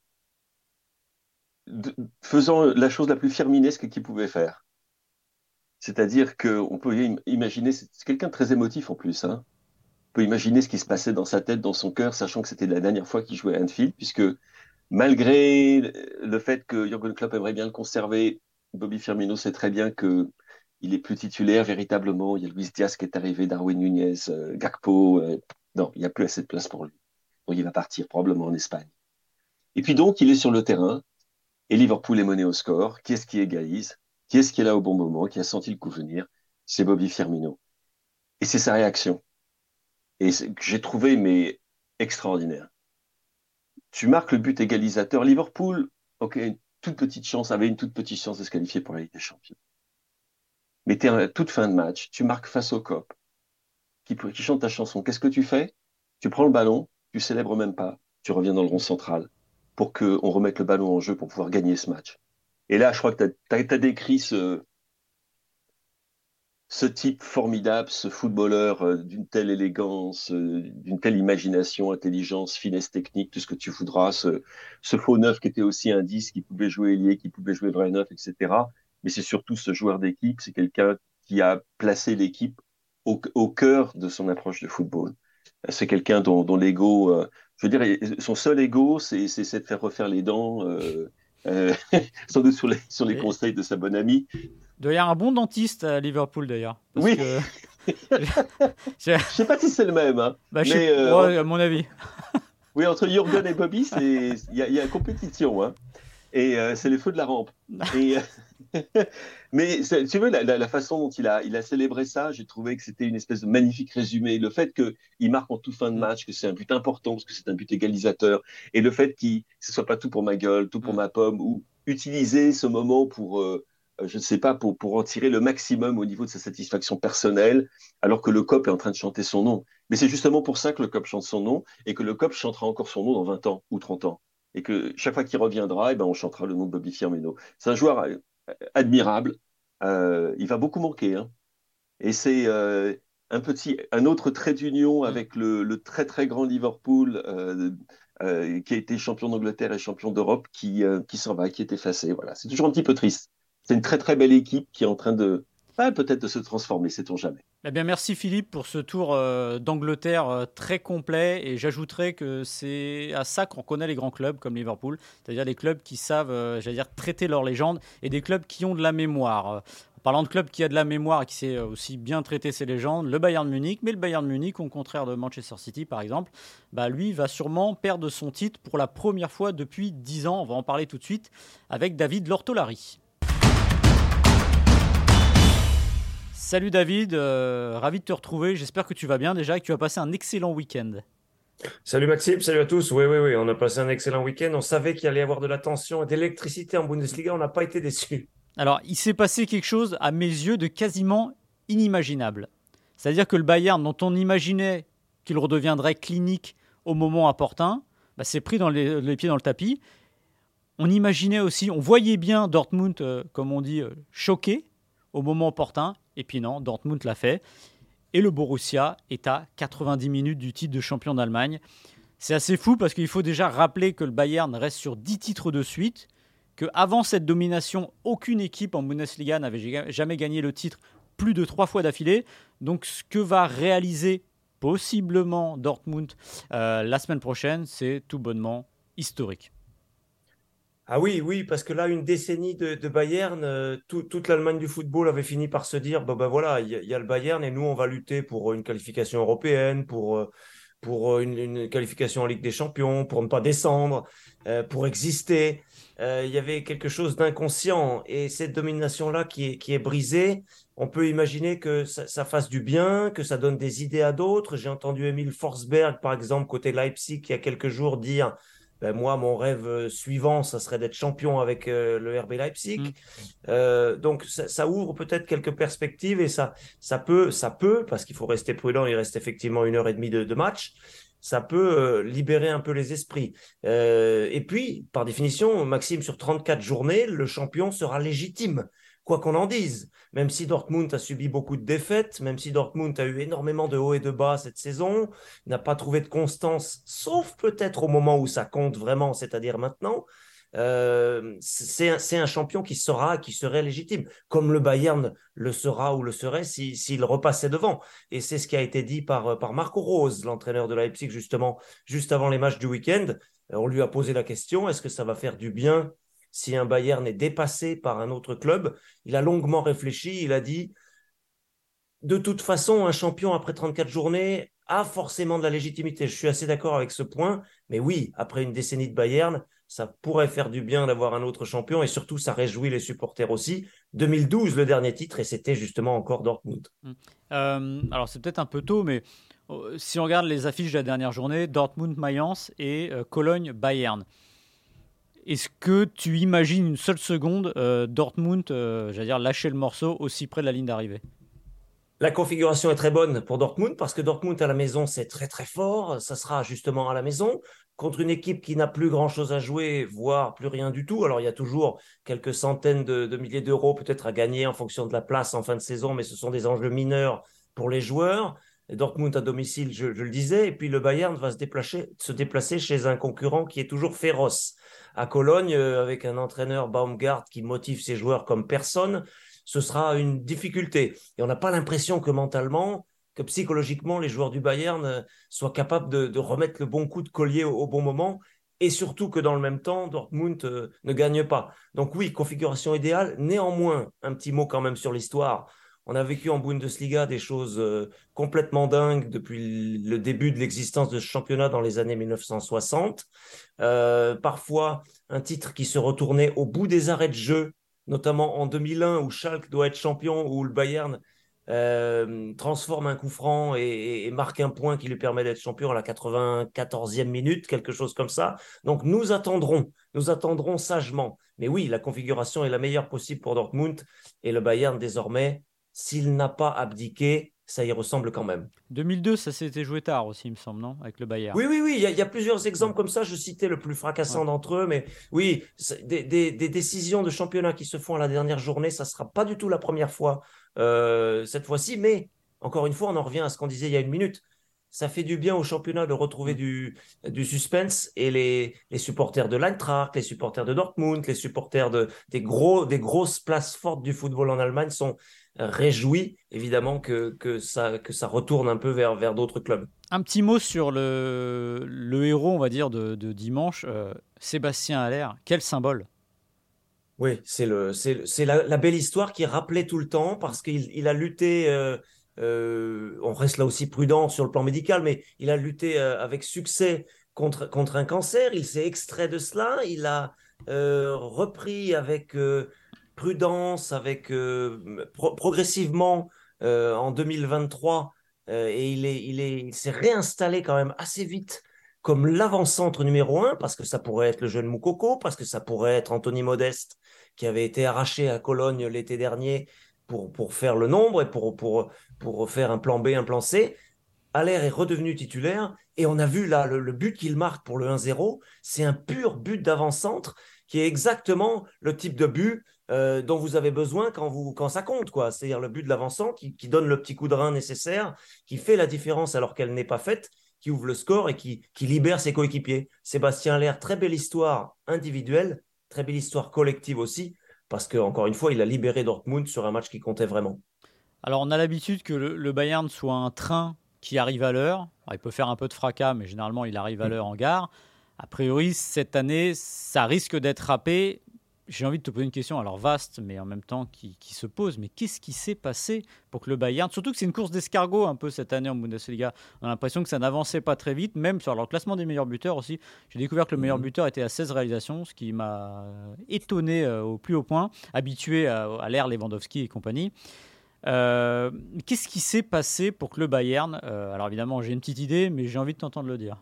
faisant la chose la plus firminesque qu'il pouvait faire. C'est-à-dire qu'on peut imaginer, c'est quelqu'un de très émotif en plus, hein. on peut imaginer ce qui se passait dans sa tête, dans son cœur, sachant que c'était la dernière fois qu'il jouait à Anfield, puisque malgré le fait que Jürgen Klopp aimerait bien le conserver, Bobby Firmino sait très bien que il est plus titulaire véritablement. Il y a Luis Diaz qui est arrivé, Darwin Nunez, euh, Gakpo. Euh, non, il n'y a plus assez de place pour lui. Il va partir probablement en Espagne. Et puis donc, il est sur le terrain et Liverpool est mené au score. Qui est-ce qui égalise? Qui est-ce qui est là au bon moment? Qui a senti le coup venir? C'est Bobby Firmino. Et c'est sa réaction. Et j'ai trouvé mais extraordinaire. Tu marques le but égalisateur. Liverpool, ok, toute petite chance, avait une toute petite chance de se qualifier pour la Ligue des Champions. Mais tu es à toute fin de match, tu marques face au cop, qui, qui chante ta chanson? Qu'est-ce que tu fais? Tu prends le ballon, tu célèbres même pas, tu reviens dans le rond central pour qu'on remette le ballon en jeu pour pouvoir gagner ce match. Et là, je crois que tu as, décrit ce, ce type formidable, ce footballeur euh, d'une telle élégance, euh, d'une telle imagination, intelligence, finesse technique, tout ce que tu voudras, ce, ce faux neuf qui était aussi un 10, qui pouvait jouer ailier, qui pouvait jouer vrai neuf, etc. Mais c'est surtout ce joueur d'équipe, c'est quelqu'un qui a placé l'équipe au, au, cœur de son approche de football. C'est quelqu'un dont, dont l'ego, euh, je veux dire, son seul ego, c'est de faire refaire les dents, euh, euh, sans doute sur les, sur les conseils de sa bonne amie. Il doit y avoir un bon dentiste à Liverpool d'ailleurs. Oui. Que... je sais pas si c'est le même. Hein, bah, mais, euh, à mon avis. oui, entre Jurgen et Bobby, il y, a, y a compétition. Hein. Et euh, c'est les feux de la rampe. Et, mais tu veux, la, façon dont il a, il a célébré ça, j'ai trouvé que c'était une espèce de magnifique résumé. Le fait qu'il marque en toute fin de match, que c'est un but important parce que c'est un but égalisateur, et le fait que ce soit pas tout pour ma gueule, tout pour mm. ma pomme, ou utiliser ce moment pour, euh, je ne sais pas, pour, pour en tirer le maximum au niveau de sa satisfaction personnelle, alors que le COP est en train de chanter son nom. Mais c'est justement pour ça que le COP chante son nom, et que le COP chantera encore son nom dans 20 ans ou 30 ans. Et que chaque fois qu'il reviendra, eh ben, on chantera le nom de Bobby Firmino. C'est un joueur euh, admirable. Euh, il va beaucoup manquer. Hein. Et c'est euh, un un autre trait d'union avec le, très très grand Liverpool euh, euh qui a été champion d'Angleterre et champion d'Europe qui, euh, qui s'en va, qui est effacé. Voilà, c'est toujours un petit peu triste. C'est une très très belle équipe qui est en train de peut-être de se transformer, sait-on jamais. Eh bien, merci Philippe pour ce tour euh, d'Angleterre euh, très complet. Et j'ajouterais que c'est à ça qu'on connaît les grands clubs comme Liverpool, c'est-à-dire des clubs qui savent, euh, traiter leur légende et des clubs qui ont de la mémoire. En parlant de clubs qui a de la mémoire et qui sait aussi bien traiter ses légendes, le Bayern Munich, mais le Bayern Munich, au contraire de Manchester City par exemple, bah lui va sûrement perdre son titre pour la première fois depuis 10 ans. On va en parler tout de suite avec David Lortolari. Salut David, euh, ravi de te retrouver. J'espère que tu vas bien déjà et que tu as passé un excellent week-end. Salut Maxime, salut à tous. Oui, oui, oui, on a passé un excellent week-end. On savait qu'il allait y avoir de la tension et d'électricité en Bundesliga. On n'a pas été déçus. Alors, il s'est passé quelque chose à mes yeux de quasiment inimaginable. C'est-à-dire que le Bayern, dont on imaginait qu'il redeviendrait clinique au moment opportun, bah, s'est pris dans les, pieds dans le tapis. On imaginait aussi, on voyait bien Dortmund, euh, comme on dit, euh, choqué au moment opportun. Et puis non, Dortmund l'a fait. Et le Borussia est à 90 minutes du titre de champion d'Allemagne. C'est assez fou parce qu'il faut déjà rappeler que le Bayern reste sur 10 titres de suite, que avant cette domination, aucune équipe en Bundesliga n'avait jamais gagné le titre plus de trois fois d'affilée. Donc ce que va réaliser possiblement Dortmund euh, la semaine prochaine, c'est tout bonnement historique. Ah oui, oui, parce que là, une décennie de, Bayern, euh, toute l'Allemagne du football avait fini par se dire, bah, bah voilà, il y, a le Bayern et nous, on va lutter pour une qualification européenne, pour, euh, pour euh, une, qualification en Ligue des Champions, pour ne pas descendre, pour exister. Il y avait quelque chose d'inconscient et cette domination-là qui est, qui est brisée, on peut imaginer que ça, ça, fasse du bien, que ça donne des idées à d'autres. J'ai entendu Emile Forsberg, par exemple, côté Leipzig, il y a quelques jours, dire ben moi, mon rêve euh, suivant, ça serait d'être champion avec euh, le RB Leipzig. Mmh. Euh, donc, ça, ouvre peut-être quelques perspectives et ça, ça peut, ça peut, parce qu'il faut rester prudent, il reste effectivement une heure et demie de, match. Ça peut libérer un peu les esprits. et puis, par définition, Maxime, sur 34 journées, le champion sera légitime quoi qu'on en dise. Même si Dortmund a subi beaucoup de défaites, même si Dortmund a eu énormément de hauts et de bas cette saison, n'a pas trouvé de constance, sauf peut-être au moment où ça compte vraiment, c'est-à-dire maintenant. Euh, c'est un, champion qui sera, qui serait légitime, comme le Bayern le sera ou le serait s'il repassait devant. Et c'est ce qui a été dit par, par Marco Rose, l'entraîneur de Leipzig, justement, juste avant les matchs du week-end. On lui a posé la question est-ce que ça va faire du bien si un Bayern est dépassé par un autre club. Il a longuement réfléchi, il a dit, de toute façon, un champion après 34 journées a forcément de la légitimité. Je suis assez d'accord avec ce point, mais oui, après une décennie de Bayern, ça pourrait faire du bien d'avoir un autre champion et surtout ça réjouit les supporters aussi. 2012, le dernier titre, et c'était justement encore Dortmund. Hum. Euh, alors c'est peut-être un peu tôt, mais euh, si on regarde les affiches de la dernière journée, Dortmund-Mayence et euh, Cologne-Bayern. Est-ce que tu imagines une seule seconde Dortmund, j'allais dire, lâcher le morceau aussi près de la ligne d'arrivée? La configuration est très bonne pour Dortmund parce que Dortmund à la maison, c'est très très fort. Ça sera justement à la maison contre une équipe qui n'a plus grand-chose à jouer, voire plus rien du tout. Alors il y a toujours quelques centaines de, milliers d'euros peut-être à gagner en fonction de la place en fin de saison, mais ce sont des enjeux mineurs pour les joueurs. Dortmund à domicile, je, le disais, et puis le Bayern va se déplacer, se déplacer chez un concurrent qui est toujours féroce. À Cologne, euh, avec un entraîneur Baumgart qui motive ses joueurs comme personne, ce sera une difficulté. Et on n'a pas l'impression que mentalement, que psychologiquement, les joueurs du Bayern euh, soient capables de, remettre le bon coup de collier au, bon moment. Et surtout que dans le même temps, Dortmund euh, ne gagne pas. Donc oui, configuration idéale. Néanmoins, un petit mot quand même sur l'histoire. On a vécu en Bundesliga des choses euh, complètement dingues depuis le début de l'existence de ce championnat dans les années 1960. parfois, un titre qui se retournait au bout des arrêts de jeu, notamment en 2001 où Schalke doit être champion, où le Bayern euh, transforme un coup franc et, marque un point qui lui permet d'être champion à la 94e minute, quelque chose comme ça. Donc nous attendrons, nous attendrons sagement. Mais oui, la configuration est la meilleure possible pour Dortmund et le Bayern désormais, s'il n'a pas abdiqué, ça y ressemble quand même. 2002, ça s'était joué tard aussi, il me semble, non Avec le Bayern. Oui, oui, oui, il y, a plusieurs exemples comme ça. Je citais le plus fracassant d'entre eux, mais oui, des, des, décisions de championnat qui se font à la dernière journée, ça ne sera pas du tout la première fois euh, cette fois-ci. Mais encore une fois, on en revient à ce qu'on disait il y a une minute. Ça fait du bien au championnat de retrouver du, du suspense et les, les supporters de l'Eintracht, les supporters de Dortmund, les supporters de, des, gros, des grosses places fortes du football en Allemagne sont réjouis évidemment que, que, ça, que ça retourne un peu vers, vers d'autres clubs. Un petit mot sur le, le héros, on va dire, de, de dimanche, euh, Sébastien Allaire. Quel symbole? Oui, c'est le, c'est la, la, belle histoire qui rappelait tout le temps parce qu'il il a lutté. Euh, euh, on reste là aussi prudent sur le plan médical, mais il a lutté euh, avec succès contre, contre un cancer. Il s'est extrait de cela. Il a repris avec prudence, avec progressivement en 2023, et il est, il est, il s'est réinstallé quand même assez vite comme l'avant-centre numéro un, parce que ça pourrait être le jeune Moukoko, parce que ça pourrait être Anthony Modeste, qui avait été arraché à Cologne l'été dernier pour, pour faire le nombre et pour, pour, pour faire un plan B, un plan C. Allaire est redevenu titulaire et on a vu là le, but qu'il marque pour le 1-0, c'est un pur but d'avant-centre qui est exactement le type de but euh, dont vous avez besoin quand, vous, quand ça compte. quoi. C'est-à-dire le but de l'avant-centre qui, qui, donne le petit coup de rein nécessaire, qui fait la différence alors qu'elle n'est pas faite qui ouvre le score et qui, qui libère ses coéquipiers. Sébastien Allaire, très belle histoire individuelle, très belle histoire collective aussi, parce qu'encore une fois, il a libéré Dortmund sur un match qui comptait vraiment. Alors, on a l'habitude que le, Bayern soit un train qui arrive à l'heure. Il peut faire un peu de fracas, mais généralement, il arrive à mm. l'heure en gare. A priori, cette année, ça risque d'être râpé j'ai envie de te poser une question, alors vaste, mais en même temps qui, se pose. Mais qu'est-ce qui s'est passé pour que le Bayern, surtout que c'est une course d'escargot un peu cette année en Bundesliga, on a l'impression que ça n'avançait pas très vite, même sur leur classement des meilleurs buteurs aussi. J'ai découvert que le meilleur mhm. buteur était à 16 réalisations, ce qui m'a étonné euh, au plus haut point, habitué à, l'ère Lewandowski et compagnie. Euh, qu'est-ce qui s'est passé pour que le Bayern, euh, alors évidemment j'ai une petite idée, mais j'ai envie de t'entendre le dire.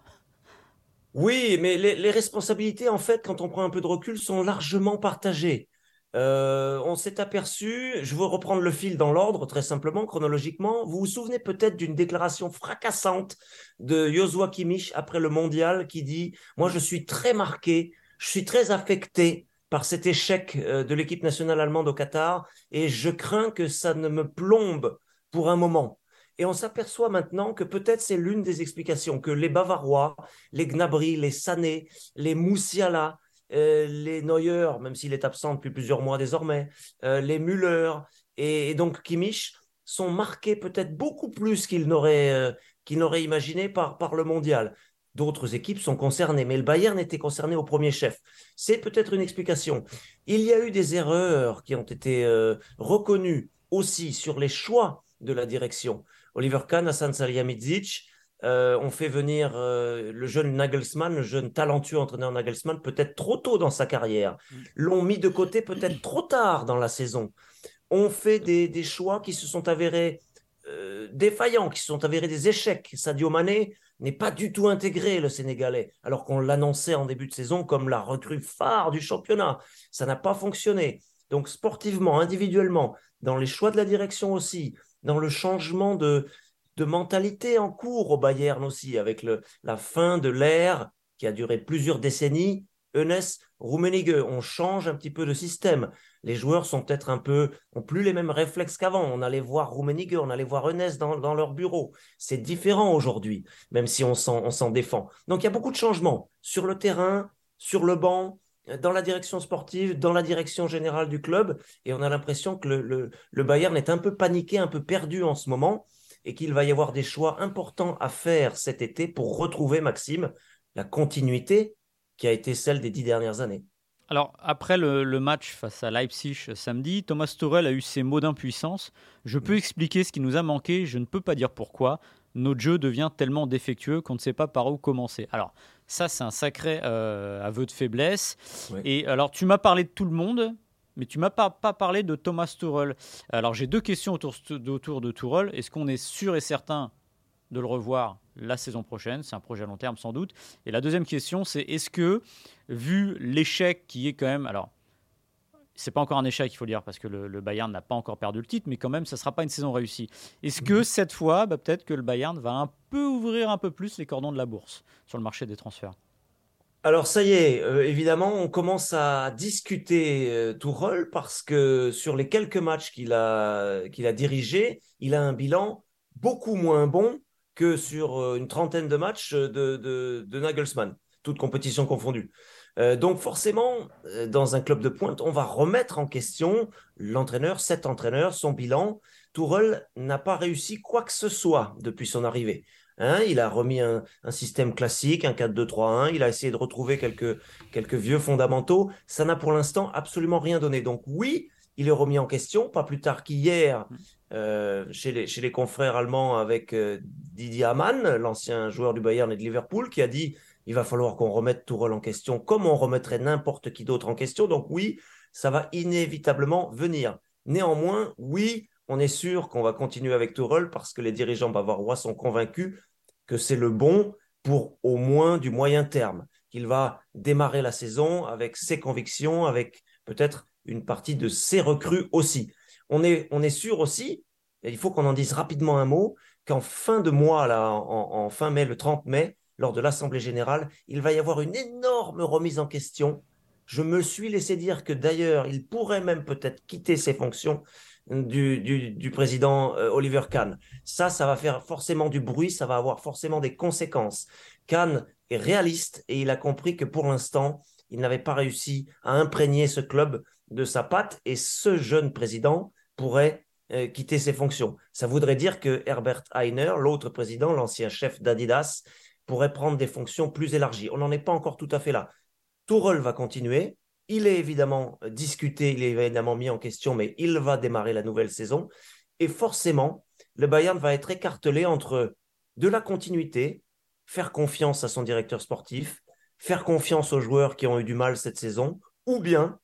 Oui, mais les, responsabilités, en fait, quand on prend un peu de recul, sont largement partagées. Euh, on s'est aperçu, je veux reprendre le fil dans l'ordre, très simplement, chronologiquement. Vous vous souvenez peut-être d'une déclaration fracassante de Joshua Kimmich après le mondial qui dit Moi, je suis très marqué, je suis très affecté par cet échec euh, de l'équipe nationale allemande au Qatar et je crains que ça ne me plombe pour un moment. Et on s'aperçoit maintenant que peut-être c'est l'une des explications que les Bavarois, les Gnabry, les Sané, les Moussiala, euh, les Neuer, même s'il est absent depuis plusieurs mois désormais, euh, les Müller et, donc Kimmich sont marqués peut-être beaucoup plus qu'ils n'auraient euh, imaginé par, par le mondial. d'autres équipes sont concernées. Mais le Bayern était concerné au premier chef. C'est peut-être une explication. Il y a eu des erreurs qui ont été euh, reconnues aussi sur les choix de la direction. Oliver Kahn, Hassan Salihamidzic, euh, on fait venir euh, le jeune Nagelsmann, le jeune talentueux entraîneur Nagelsmann, peut-être trop tôt dans sa carrière. Mm. L'ont mis de côté peut-être trop tard dans la saison. On fait des, choix qui se sont avérés euh, défaillants, qui se sont avérés des échecs. Sadio Mané n'est pas du tout intégré, le Sénégalais, alors qu'on l'annonçait en début de saison comme la recrue phare du championnat. Ça n'a pas fonctionné. Donc sportivement, individuellement, dans les choix de la direction aussi, dans le changement de, de mentalité en cours au Bayern aussi, avec le, la fin de l'ère qui a duré plusieurs décennies. Enes, Rummenigge, on change un petit peu de système. Les joueurs sont peut-être un peu, ont plus les mêmes réflexes qu'avant. On allait voir Rummenigge, on allait voir Enes dans, dans leur bureau. C'est différent aujourd'hui, même si on s'en défend. Donc il y a beaucoup de changements sur le terrain, sur le banc, dans la direction sportive, dans la direction générale du club. Et on a l'impression que le, le, le Bayern est un peu paniqué, un peu perdu en ce moment et qu'il va y avoir des choix importants à faire cet été pour retrouver, Maxime, la continuité qui a été celle des dix dernières années. Alors, après le, match face à Leipzig samedi, Thomas Tuchel a eu ses mots d'impuissance. Je peux expliquer ce qui nous a manqué, je ne peux pas dire pourquoi. Notre jeu devient tellement défectueux qu'on ne sait pas par où commencer. Alors, ça, c'est un sacré euh, aveu de faiblesse. Et alors, tu m'as parlé de tout le monde, mais tu m'as pas, pas parlé de Thomas Tuchel. Alors j'ai deux questions autour, autour de Tuchel. Est-ce qu'on est sûr et certain de le revoir la saison prochaine? C'est un projet à long terme sans doute. Et la deuxième question, c'est est-ce que, vu l'échec qui est quand même... Alors, c'est pas encore un échec, il faut dire, parce que le, Bayern n'a pas encore perdu le titre, mais quand même, ça sera pas une saison réussie. Est-ce que mhm. cette fois, bah, peut-être que le Bayern va un peu ouvrir un peu plus les cordons de la bourse sur le marché des transferts? Alors ça y est, euh, évidemment, on commence à discuter euh, rôle parce que sur les quelques matchs qu'il a, qu'il a dirigés, il a un bilan beaucoup moins bon que sur euh, une trentaine de matchs de, de, de Nagelsmann, toutes compétitions confondues. Euh, donc forcément, dans un club de pointe, on va remettre en question l'entraîneur, cet entraîneur, son bilan. Tourelle n'a pas réussi quoi que ce soit depuis son arrivée. Hein, il a remis un, système classique, un 4-2-3-1. Il a essayé de retrouver quelques, quelques vieux fondamentaux. Ça n'a pour l'instant absolument rien donné. Donc oui, il est remis en question, pas plus tard qu'hier mmh. euh, chez, les, chez les confrères allemands avec euh, Didier Hamann, l'ancien joueur du Bayern et de Liverpool, qui a dit il va falloir qu'on remette Tourelle en question comme on remettrait n'importe qui d'autre en question. Donc oui, ça va inévitablement venir. Néanmoins, oui, on est sûr qu'on va continuer avec Tourelle parce que les dirigeants bavarois sont convaincus que c'est le bon pour au moins du moyen terme, qu'il va démarrer la saison avec ses convictions, avec peut-être une partie de ses recrues aussi. On est, on est sûr aussi, et il faut qu'on en dise rapidement un mot, qu'en fin de mois, en, fin mai, le 30 mai, lors de l'Assemblée générale, il va y avoir une énorme remise en question. Je me suis laissé dire que d'ailleurs, il pourrait même peut-être quitter ses fonctions du, président euh, Oliver Kahn. Ça, ça va faire forcément du bruit, ça va avoir forcément des conséquences. Kahn est réaliste et il a compris que pour l'instant, il n'avait pas réussi à imprégner ce club de sa patte et ce jeune président pourrait euh, quitter ses fonctions. Ça voudrait dire que Herbert Heiner, l'autre président, l'ancien chef d'Adidas, pourrait prendre des fonctions plus élargies. On n'en est pas encore tout à fait là. Tourelle va continuer, il est évidemment discuté, il est évidemment mis en question, mais il va démarrer la nouvelle saison. Et forcément, le Bayern va être écartelé entre de la continuité, faire confiance à son directeur sportif, faire confiance aux joueurs qui ont eu du mal cette saison, ou bien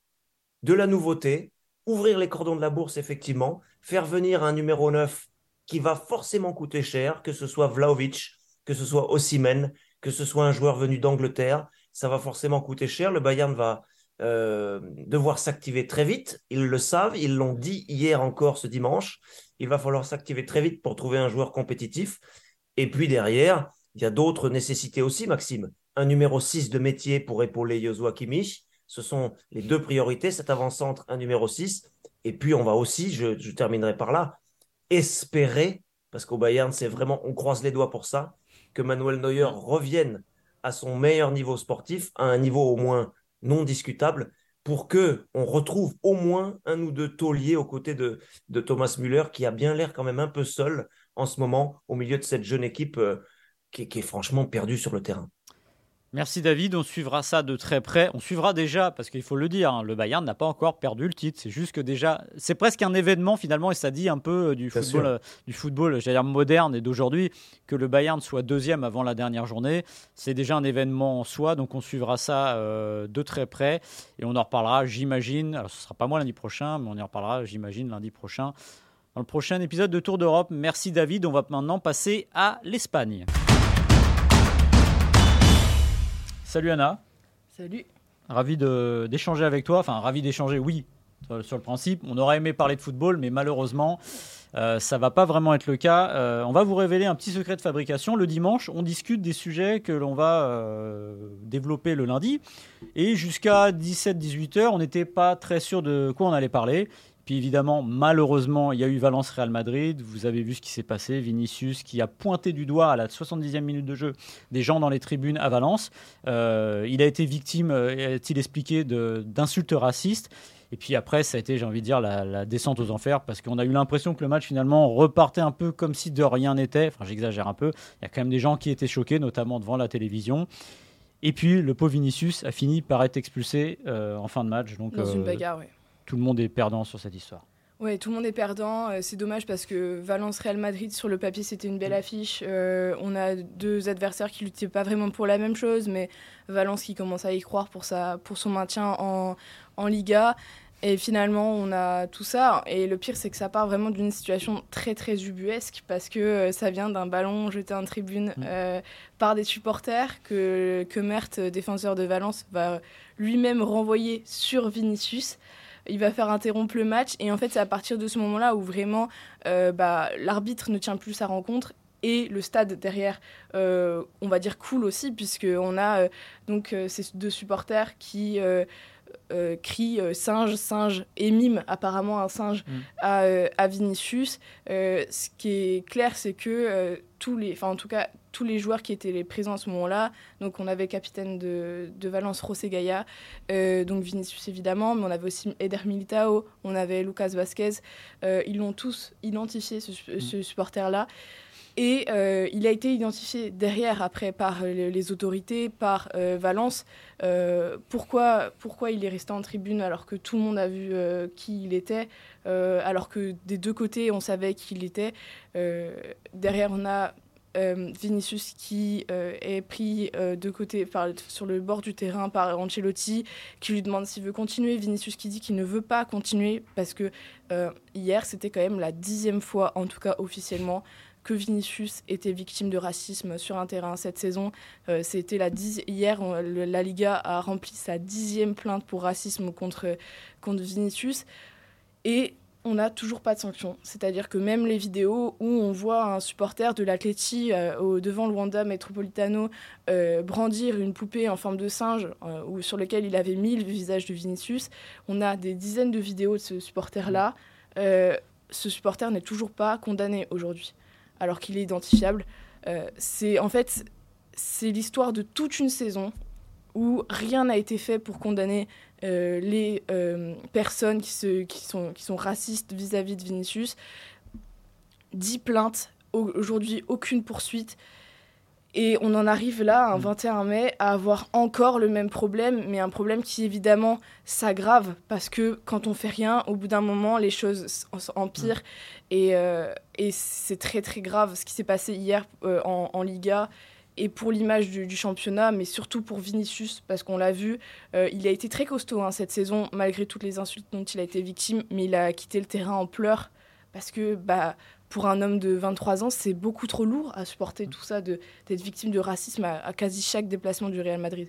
de la nouveauté, ouvrir les cordons de la bourse, effectivement, faire venir un numéro 9 qui va forcément coûter cher, que ce soit Vlaovic, que ce soit Osimhen, que ce soit un joueur venu d'Angleterre, ça va forcément coûter cher. Le Bayern va euh, devoir s'activer très vite. Ils le savent, ils l'ont dit hier encore ce dimanche. Il va falloir s'activer très vite pour trouver un joueur compétitif. Et puis derrière, il y a d'autres nécessités aussi, Maxime. Un numéro 6 de métier pour épauler Joshua Kimmich. Ce sont les deux priorités, cet avant-centre, un numéro 6. Et puis on va aussi, je, je terminerai par là, espérer, parce qu'au Bayern, c'est vraiment, on croise les doigts pour ça, que Manuel Neuer revienne à son meilleur niveau sportif, à un niveau au moins non discutable pour que on retrouve au moins un ou deux tauliers aux côtés de, Thomas Müller, qui a bien l'air quand même un peu seul en ce moment au milieu de cette jeune équipe euh, qui, est franchement perdue sur le terrain. Merci David, on suivra ça de très près. On suivra déjà, parce qu'il faut le dire, hein, le Bayern n'a pas encore perdu le titre. C'est juste que déjà, c'est presque un événement finalement, et ça dit un peu euh, du football, euh, du football, j'allais dire moderne et d'aujourd'hui, que le Bayern soit deuxième avant la dernière journée. C'est déjà un événement en soi, donc on suivra ça euh, de très près et on en reparlera, j'imagine. Alors ce sera pas moi lundi prochain, mais on en reparlera, j'imagine, lundi prochain dans le prochain épisode de Tour d'Europe. Merci David. On va maintenant passer à l'Espagne. Salut Anna. Salut. Ravi d'échanger avec toi. Enfin, ravi d'échanger, oui, sur le principe. On aurait aimé parler de football, mais malheureusement, euh, ça va pas vraiment être le cas. Euh, on va vous révéler un petit secret de fabrication. Le dimanche, on discute des sujets que l'on va euh, développer le lundi. Et jusqu'à 17-18 heures, on n'était pas très sûr de quoi on allait parler. Puis évidemment, malheureusement, il y a eu Valence-Real Madrid. Vous avez vu ce qui s'est passé. Vinicius qui a pointé du doigt à la 70e minute de jeu des gens dans les tribunes à Valence. Euh, il a été victime, euh, a-t-il expliqué, d'insultes racistes. Et puis après, ça a été, j'ai envie de dire, la, descente aux enfers, parce qu'on a eu l'impression que le match finalement repartait un peu comme si de rien n'était. Enfin, j'exagère un peu. Il y a quand même des gens qui étaient choqués, notamment devant la télévision. Et puis, le pauvre Vinicius a fini par être expulsé euh, en fin de match. Donc, Dans une bagarre, oui tout le monde est perdant sur cette histoire. Oui, tout le monde est perdant. Euh, c'est dommage parce que Valence-Real Madrid, sur le papier, c'était une belle mm. affiche. Euh, on a deux adversaires qui luttaient pas vraiment pour la même chose, mais Valence qui commence à y croire pour, sa, pour son maintien en, en Liga. Et finalement, on a tout ça. Et le pire, c'est que ça part vraiment d'une situation très, très ubuesque parce que euh, ça vient d'un ballon jeté en tribune mm. par des supporters que, que Mert, défenseur de Valence, va lui-même renvoyer sur Vinicius il va faire interrompre le match. Et en fait, c'est à partir de ce moment-là où vraiment euh, bah, l'arbitre ne tient plus sa rencontre et le stade derrière, euh, on va dire cool aussi, puisqu'on a euh, donc ces deux supporters qui crient singe, singe et mime apparemment un singe mm. à, à, Vinicius. ce qui est clair, c'est que tous les, enfin en tout cas tous les joueurs qui étaient présents à ce moment-là. Donc on avait capitaine de, de Valence, José Gaia, euh, donc Vinicius évidemment, mais on avait aussi Eder Militao, on avait Lucas Vasquez. Euh, ils l'ont tous identifié, ce, mm. supporter-là. Et euh, il a été identifié derrière, après, par les, autorités, par Valence. pourquoi, pourquoi il est resté en tribune alors que tout le monde a vu qui il était, alors que des deux côtés, on savait qui il était? derrière, on a euh, Vinicius qui euh, est pris euh, de côté sur le bord du terrain par Ancelotti, qui lui demande s'il veut continuer. Vinicius qui dit qu'il ne veut pas continuer parce que hier, c'était quand même la dixième fois, en tout cas officiellement, que Vinicius était victime de racisme sur un terrain cette saison. c'était la hier, la Liga a rempli sa dixième plainte pour racisme contre, contre Vinicius. Et on n'a toujours pas de sanction. C'est-à-dire que même les vidéos où on voit un supporter de l'Atleti euh, devant le Wanda Metropolitano euh, brandir une poupée en forme de singe euh, ou sur lequel il avait mis le visage de Vinicius, on a des dizaines de vidéos de ce supporter-là. ce supporter n'est toujours pas condamné aujourd'hui, alors qu'il est identifiable. c'est en fait c'est l'histoire de toute une saison où rien n'a été fait pour condamner euh, les euh, personnes qui, sont, racistes vis-à-vis de Vinicius. 10 plaintes, aujourd'hui aucune poursuite. Et on en arrive là, un 21 mm. mai, à avoir encore le même problème, mais un problème qui évidemment s'aggrave parce que quand on fait rien, au bout d'un moment, les choses empirent. Mm. Et, euh, et c'est très très grave ce qui s'est passé hier en, en, Liga et pour l'image du, championnat, mais surtout pour Vinicius, parce qu'on l'a vu, euh, il a été très costaud hein, cette saison, malgré toutes les insultes dont il a été victime, mais il a quitté le terrain en pleurs, parce que bah, pour un homme de 23 ans, c'est beaucoup trop lourd à supporter tout ça, d'être victime de racisme à, quasi chaque déplacement du Real Madrid.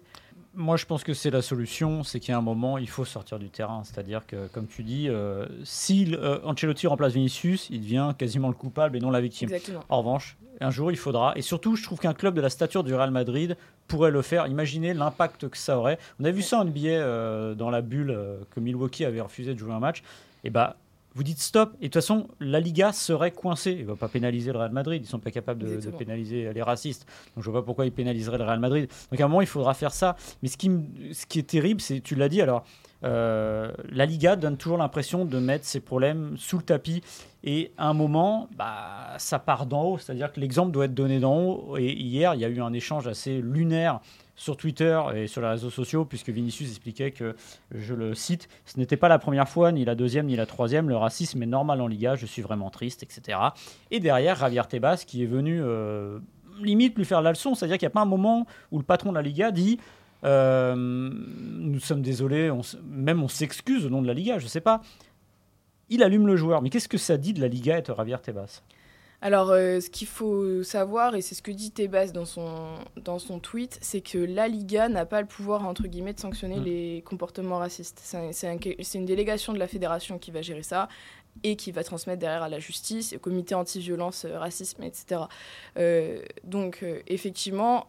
Moi, je pense que c'est la solution, c'est qu'il y a un moment, il faut sortir du terrain. C'est-à-dire que, comme tu dis, euh, si euh, Ancelotti remplace Vinicius, il devient quasiment le coupable et non la victime. Exactement. En revanche, un jour, il faudra. Et surtout, je trouve qu'un club de la stature du Real Madrid pourrait le faire. Imaginez l'impact que ça aurait. On a vu ça en NBA euh, dans la bulle que Milwaukee avait refusé de jouer un match. Et bah, vous dites stop. Et de toute façon, la Liga serait coincée. Il ne va pas pénaliser le Real Madrid. Ils ne sont pas capables de, pénaliser les racistes. Donc je ne vois pas pourquoi ils pénaliseraient le Real Madrid. Donc à un moment, il faudra faire ça. Mais ce qui, ce qui est terrible, c'est, tu l'as dit, alors la Liga donne toujours l'impression de mettre ses problèmes sous le tapis. Et à un moment, bah, ça part d'en haut. C'est-à-dire que l'exemple doit être donné d'en haut. Et hier, il y a eu un échange assez lunaire sur Twitter et sur les réseaux sociaux, puisque Vinicius expliquait que, je le cite, ce n'était pas la première fois, ni la deuxième, ni la troisième, le racisme est normal en Liga, je suis vraiment triste, etc. Et derrière, Javier Tebas, qui est venu euh, limite lui faire la leçon, c'est-à-dire qu'il n'y a pas un moment où le patron de la Liga dit euh, Nous sommes désolés, même on s'excuse au nom de la Liga, je ne sais pas. Il allume le joueur, mais qu'est-ce que ça dit de la Liga être Javier Tebas? Alors, euh, ce qu'il faut savoir, et c'est ce que dit Tebas dans son, dans son tweet, c'est que la Liga n'a pas le pouvoir, entre guillemets, de sanctionner mm. les comportements racistes. C'est une délégation de la fédération qui va gérer ça et qui va transmettre derrière à la justice, au comité anti-violence, euh, racisme, etc. Euh, donc, effectivement,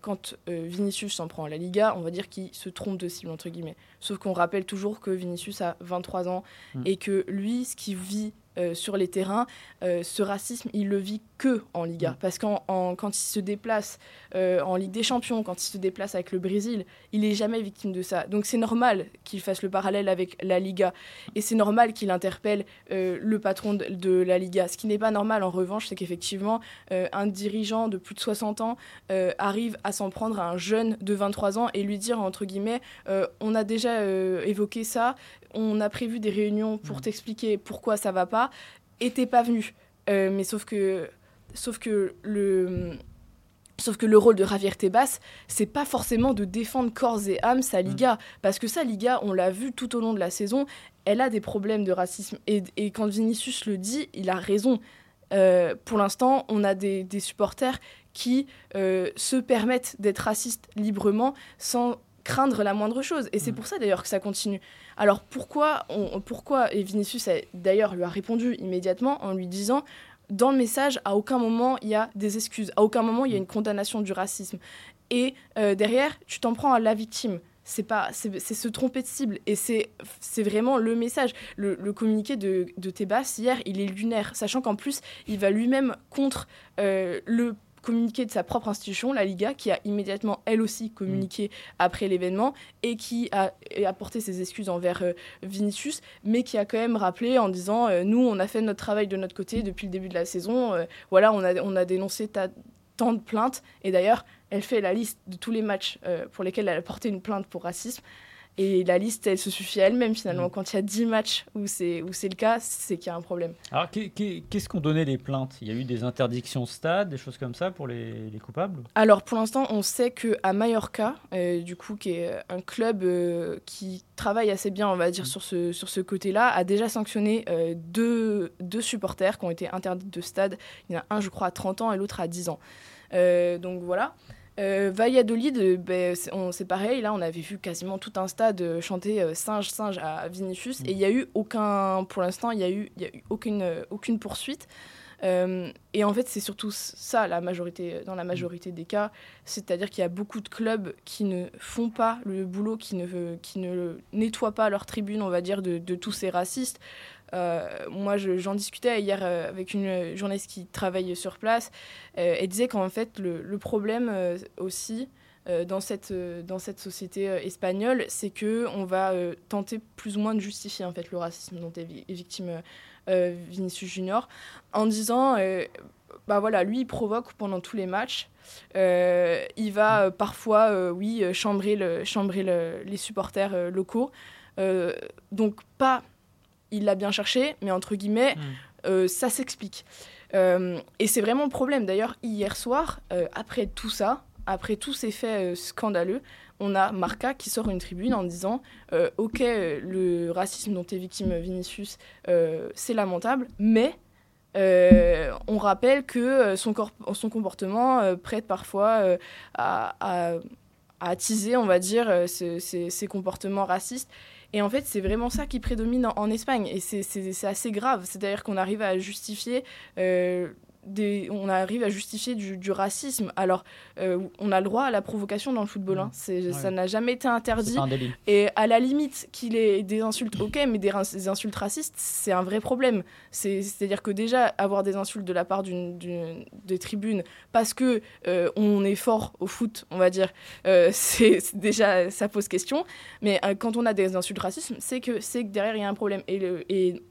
quand Vinicius s'en prend à la Liga, on va dire qu'il se trompe de cible, entre guillemets. Sauf qu'on rappelle toujours que Vinicius a 23 ans mm. et que lui, ce qu'il vit euh, sur les terrains, euh, ce racisme, il le vit que en Liga. Mm. Parce qu'en quand il se déplace euh, en Ligue des Champions, quand il se déplace avec le Brésil, il est jamais victime de ça. Donc c'est normal qu'il fasse le parallèle avec la Liga. Et c'est normal qu'il interpelle le patron de, la Liga. Ce qui n'est pas normal, en revanche, c'est qu'effectivement, un dirigeant de plus de 60 ans arrive à s'en prendre à un jeune de 23 ans et lui dire, entre guillemets, on a déjà évoqué ça, on a prévu des réunions pour mm. t'expliquer pourquoi ça va pas, et t'es pas venu. Euh, mais sauf que, sauf que le, sauf que le rôle de Javier Tebas, c'est pas forcément de défendre corps et âme sa Liga, mm. parce que sa Liga, on l'a vu tout au long de la saison, elle a des problèmes de racisme. Et, quand Vinicius le dit, il a raison. Euh, pour l'instant, on a des, supporters qui euh, se permettent d'être racistes librement sans craindre la moindre chose. Et c'est mm. pour ça d'ailleurs que ça continue. Alors pourquoi, pourquoi et Vinicius d'ailleurs lui a répondu immédiatement en lui disant dans le message, à aucun moment il y a des excuses, à aucun moment il y a une condamnation du racisme. Et euh, derrière, tu t'en prends à la victime c'est pas c'est se tromper de cible et c'est vraiment le message le, communiqué de, de hier il est lunaire sachant qu'en plus il va lui-même contre euh, le communiqué de sa propre institution, la Liga, qui a immédiatement, elle aussi, communiqué après l'événement et qui a apporté ses excuses envers euh, Vinicius, mais qui a quand même rappelé en disant euh, Nous, on a fait notre travail de notre côté depuis le début de la saison. Euh, voilà, on a, on a dénoncé tant de plaintes. Et d'ailleurs, elle fait la liste de tous les matchs pour lesquels elle a porté une plainte pour racisme. Et la liste, elle se suffit à elle-même finalement. Mm. Quand il y a 10 matchs où c'est, où c'est le cas, c'est qu'il y a un problème. Alors qu'est-ce qu'ont donné les plaintes? Il y a eu des interdictions stade, des choses comme ça pour les, les coupables? Alors pour l'instant, on sait qu'à Mallorca, euh, du coup, qui est un club euh, qui travaille assez bien, on va dire, mm. sur ce, sur ce côté-là, a déjà sanctionné euh, deux, deux supporters qui ont été interdits de stade. Il y en a un, je crois, à 30 ans et l'autre à 10 ans. donc voilà. Euh, Valladolid, euh, ben, c'est pareil. Là, on avait vu quasiment tout un stade euh, chanter singe, singe à Vinicius. Et il n'y a eu aucun, pour l'instant, il n'y a, eu, y a eu aucune, poursuite. et en fait, c'est surtout ça, la majorité, dans la majorité des cas. C'est-à-dire qu'il y a beaucoup de clubs qui ne font pas le boulot, qui ne, qui ne nettoient pas leur tribune, on va dire, de tous ces racistes. Euh, moi, j'en discutais hier euh, avec une journaliste qui travaille sur place. Euh, elle disait qu'en fait, le, problème aussi dans, cette, dans cette société espagnole, c'est que on va tenter plus ou moins de justifier en fait le racisme dont est, victime Vinicius Junior en disant bah voilà, lui, il provoque pendant tous les matchs. il va parfois, oui, chambrer, chambrer les supporters locaux. donc, pas il l'a bien cherché, mais entre guillemets, hmm. euh, ça s'explique. Euh, et c'est vraiment le problème. D'ailleurs, hier soir, euh, après tout ça, après tous ces faits scandaleux, on a Marca qui sort une tribune en disant Ok, le racisme dont est victime Vinicius, c'est lamentable, mais on rappelle que son, son comportement prête parfois à, attiser, on va dire, ces comportements racistes. Et en fait, c'est vraiment ça qui prédomine en, Espagne. Et c'est assez grave. C'est-à-dire qu'on arrive à justifier euh, des, on arrive à justifier du, racisme. Alors, euh, on a le droit à la provocation dans le football. Hein. Ça n'a jamais été interdit. Et à la limite qu'il ait des insultes, ok, mais des, insultes racistes, c'est un vrai problème. C'est, à dire que déjà, avoir des insultes de la part des tribunes parce que euh, on est fort au foot, on va dire, euh, c'est, déjà, ça pose question. Mais quand on a des insultes racistes, c'est que, derrière, il y a un problème. Et, le, et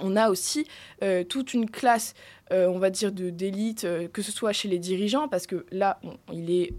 on a aussi euh, toute une classe, on va dire, d'élite, euh, que ce soit chez les dirigeants, parce que là, il est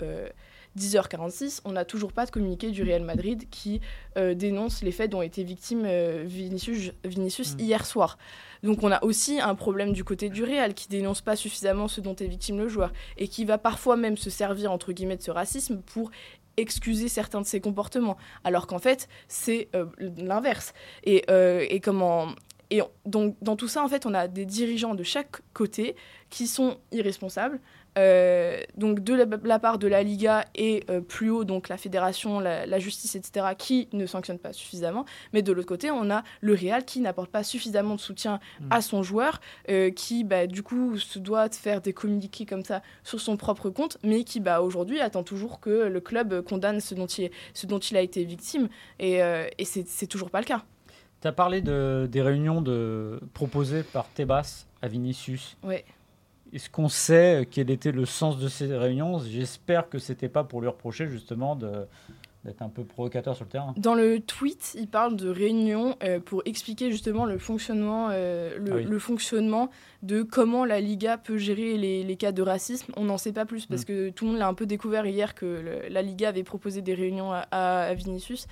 10h46, on n'a toujours pas de communiqué du Real Madrid qui dénonce les faits dont été victime Vinicius, Vinicius mm. hier soir. Donc on a aussi un problème du côté du Real qui dénonce pas suffisamment ce dont est victime le joueur et qui va parfois même se servir entre guillemets de ce racisme pour excuser certains de ses comportements, alors qu'en fait, c'est l'inverse. Et, et comment et donc, dans tout ça, en fait, on a des dirigeants de chaque côté qui sont irresponsables. Euh, donc, de la, part de la Liga et euh, plus haut, donc la fédération, la, justice, etc., qui ne sanctionnent pas suffisamment. Mais de l'autre côté, on a le Real qui n'apporte pas suffisamment de soutien mm. à son joueur, euh, qui, bah, du coup, se doit faire des communiqués comme ça sur son propre compte, mais qui, bah, aujourd'hui, attend toujours que le club condamne ce dont il, ce dont il a été victime. Et, et c'est toujours pas le cas. Tu as parlé de, des réunions de, proposées par Tebas à Vinicius. Oui. Est-ce qu'on sait quel était le sens de ces réunions? J'espère que c'était pas pour lui reprocher justement de, d'être un peu provocateur sur le terrain. Dans le tweet, il parle de réunion euh, pour expliquer justement le fonctionnement, euh, ah le, fonctionnement de comment la Liga peut gérer les, cas de racisme. On n'en sait pas plus parce mm. que tout le monde l'a un peu découvert hier que la Liga avait proposé des réunions à, Vinicius.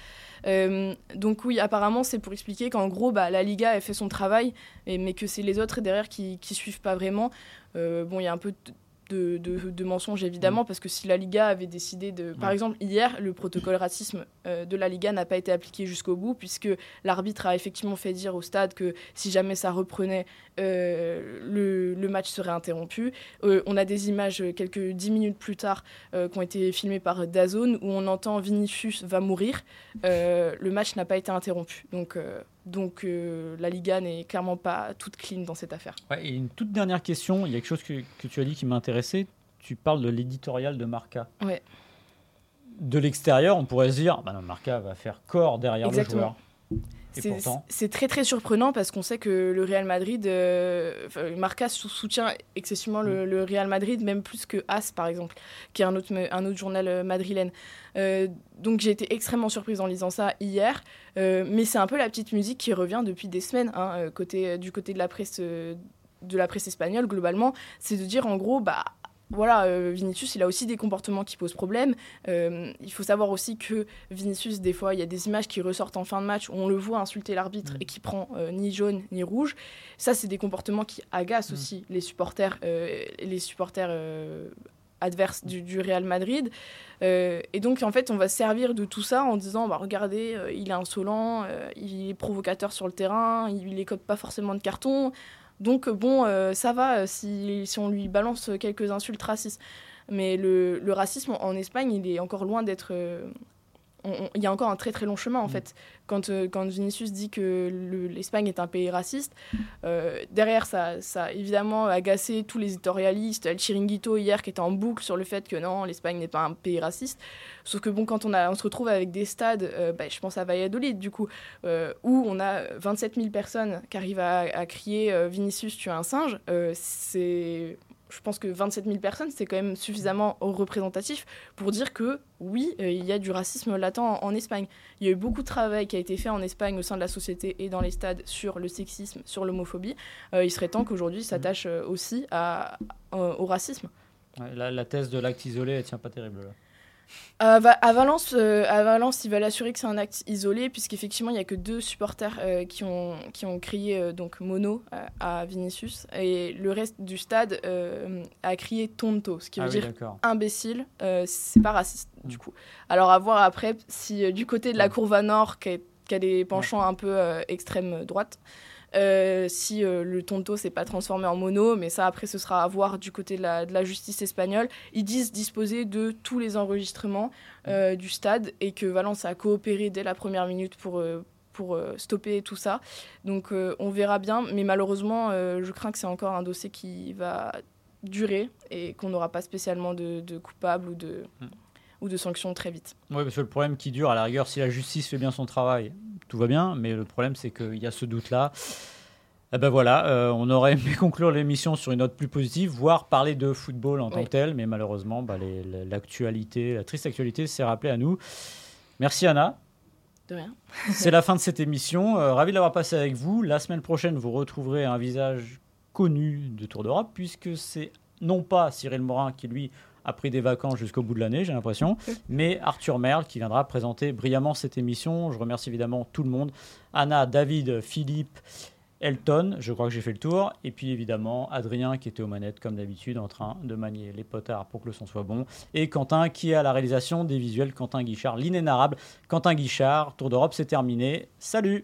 Euh, donc oui, apparemment c'est pour expliquer qu'en gros bah, la Liga a fait son travail, mais que c'est les autres derrière qui, qui suivent pas vraiment. bon, il y a un peu de, de, mensonges évidemment mm. parce que si la Liga avait décidé de par exemple hier le protocole racisme euh, de la Liga n'a pas été appliqué jusqu'au bout puisque l'arbitre a effectivement fait dire au stade que si jamais ça reprenait euh, le, le, match serait interrompu. Euh, on a des images quelques dix minutes plus tard qui ont été filmées par Dazone où on entend Vinicius va mourir. Le match n'a pas été interrompu. Donc donc euh, la Liga n'est clairement pas toute clean dans cette affaire. et une toute dernière question, il y a quelque chose que, tu as dit qui m'a intéressé. Tu parles de l'éditorial de Marca. Ouais. De l'extérieur, on pourrait se dire, bah non, Marca va faire corps derrière le joueur. C'est très très surprenant parce qu'on sait que le Real Madrid, euh, Marca soutient excessivement mm. le, Real Madrid, même plus que AS par exemple, qui est un autre, un autre journal euh, madrilène. Euh, donc j'ai été extrêmement surprise en lisant ça hier, mais c'est un peu la petite musique qui revient depuis des semaines hein, côté, du côté de la presse de la presse espagnole globalement, c'est de dire en gros, bah voilà, euh, Vinicius, il a aussi des comportements qui posent problème. Euh, il faut savoir aussi que Vinicius, des fois, il y a des images qui ressortent en fin de match où on le voit insulter l'arbitre mm. et qui prend euh, ni jaune ni rouge. Ça, c'est des comportements qui agacent mm. aussi les supporters, les supporters adverses du, Real Madrid. et donc, en fait, on va servir de tout ça en disant, bah, regardez, il est insolent, il est provocateur sur le terrain, il n'écope pas forcément de carton. Donc bon, euh, ça va euh, si, on lui balance quelques insultes racistes. Mais le, le, racisme en Espagne, il est encore loin d'être euh, il y a encore un très très long chemin en mm. fait. Quand, euh, quand Vinicius dit que l'Espagne est un pays raciste, euh, derrière ça, ça a évidemment agacé tous les éditorialistes, El Chiringuito hier qui était en boucle sur le fait que non, l'Espagne n'est pas un pays raciste. Sauf que bon, quand on, a, on se retrouve avec des stades, euh, bah, je pense à Valladolid du coup, où on a 27 000 personnes qui arrivent à, à crier Vinicius, tu es un singe, c'est je pense que 27 000 personnes, c'est quand même suffisamment représentatif pour dire que oui, euh, il y a du racisme latent en, Espagne. Il y a eu beaucoup de travail qui a été fait en Espagne au sein de la société et dans les stades sur le sexisme, sur l'homophobie. Euh, il serait temps qu'aujourd'hui s'attache euh, aussi au racisme. la, thèse de l'acte isolé, elle tient pas terrible. À, Valence, euh, à Valence, il va l'assurer que c'est un acte isolé, puisqu'effectivement, il n'y a que deux supporters euh, qui, ont, qui ont crié euh, donc mono à Vinicius, et le reste du stade a crié tonto, ce qui veut ah dire imbécile. c'est pas raciste, du coup. Alors, à voir après si du côté de la courva nord, qui, a des penchants un peu extrême droite, euh, si euh, le tonto s'est pas transformé en mono, mais ça après ce sera à voir du côté de la, justice espagnole. Ils disent disposer de tous les enregistrements euh, du stade et que Valence a coopéré dès la première minute pour pour stopper tout ça. Donc on verra bien, mais malheureusement, je crains que c'est encore un dossier qui va durer et qu'on n'aura pas spécialement de, de coupables ou de, hmm. Ou de sanctions très vite. Oui, parce que le problème qui dure, à la rigueur, si la justice fait bien son travail, tout va bien, mais le problème c'est qu'il y a ce doute-là. Eh ben voilà, euh, on aurait aimé conclure l'émission sur une note plus positive, voire parler de football en tant que tel, mais malheureusement, bah, l'actualité, la triste actualité s'est rappelée à nous. Merci Anna. De rien. C'est la fin de cette émission. Euh, ravi de l'avoir passé avec vous. La semaine prochaine, vous retrouverez un visage connu de Tour d'Europe, puisque c'est non pas Cyril Morin qui, lui, a pris des vacances jusqu'au bout de l'année, j'ai l'impression, mais Arthur Merle qui viendra présenter brillamment cette émission. Je remercie évidemment tout le monde. Anna, David, Philippe, Elton, je crois que j'ai fait le tour, et puis évidemment Adrien qui était aux manettes comme d'habitude en train de manier les potards pour que le son soit bon, et Quentin qui est à la réalisation des visuels, Quentin Guichard, l'inénarrable. Quentin Guichard, Tour d'Europe c'est terminé, salut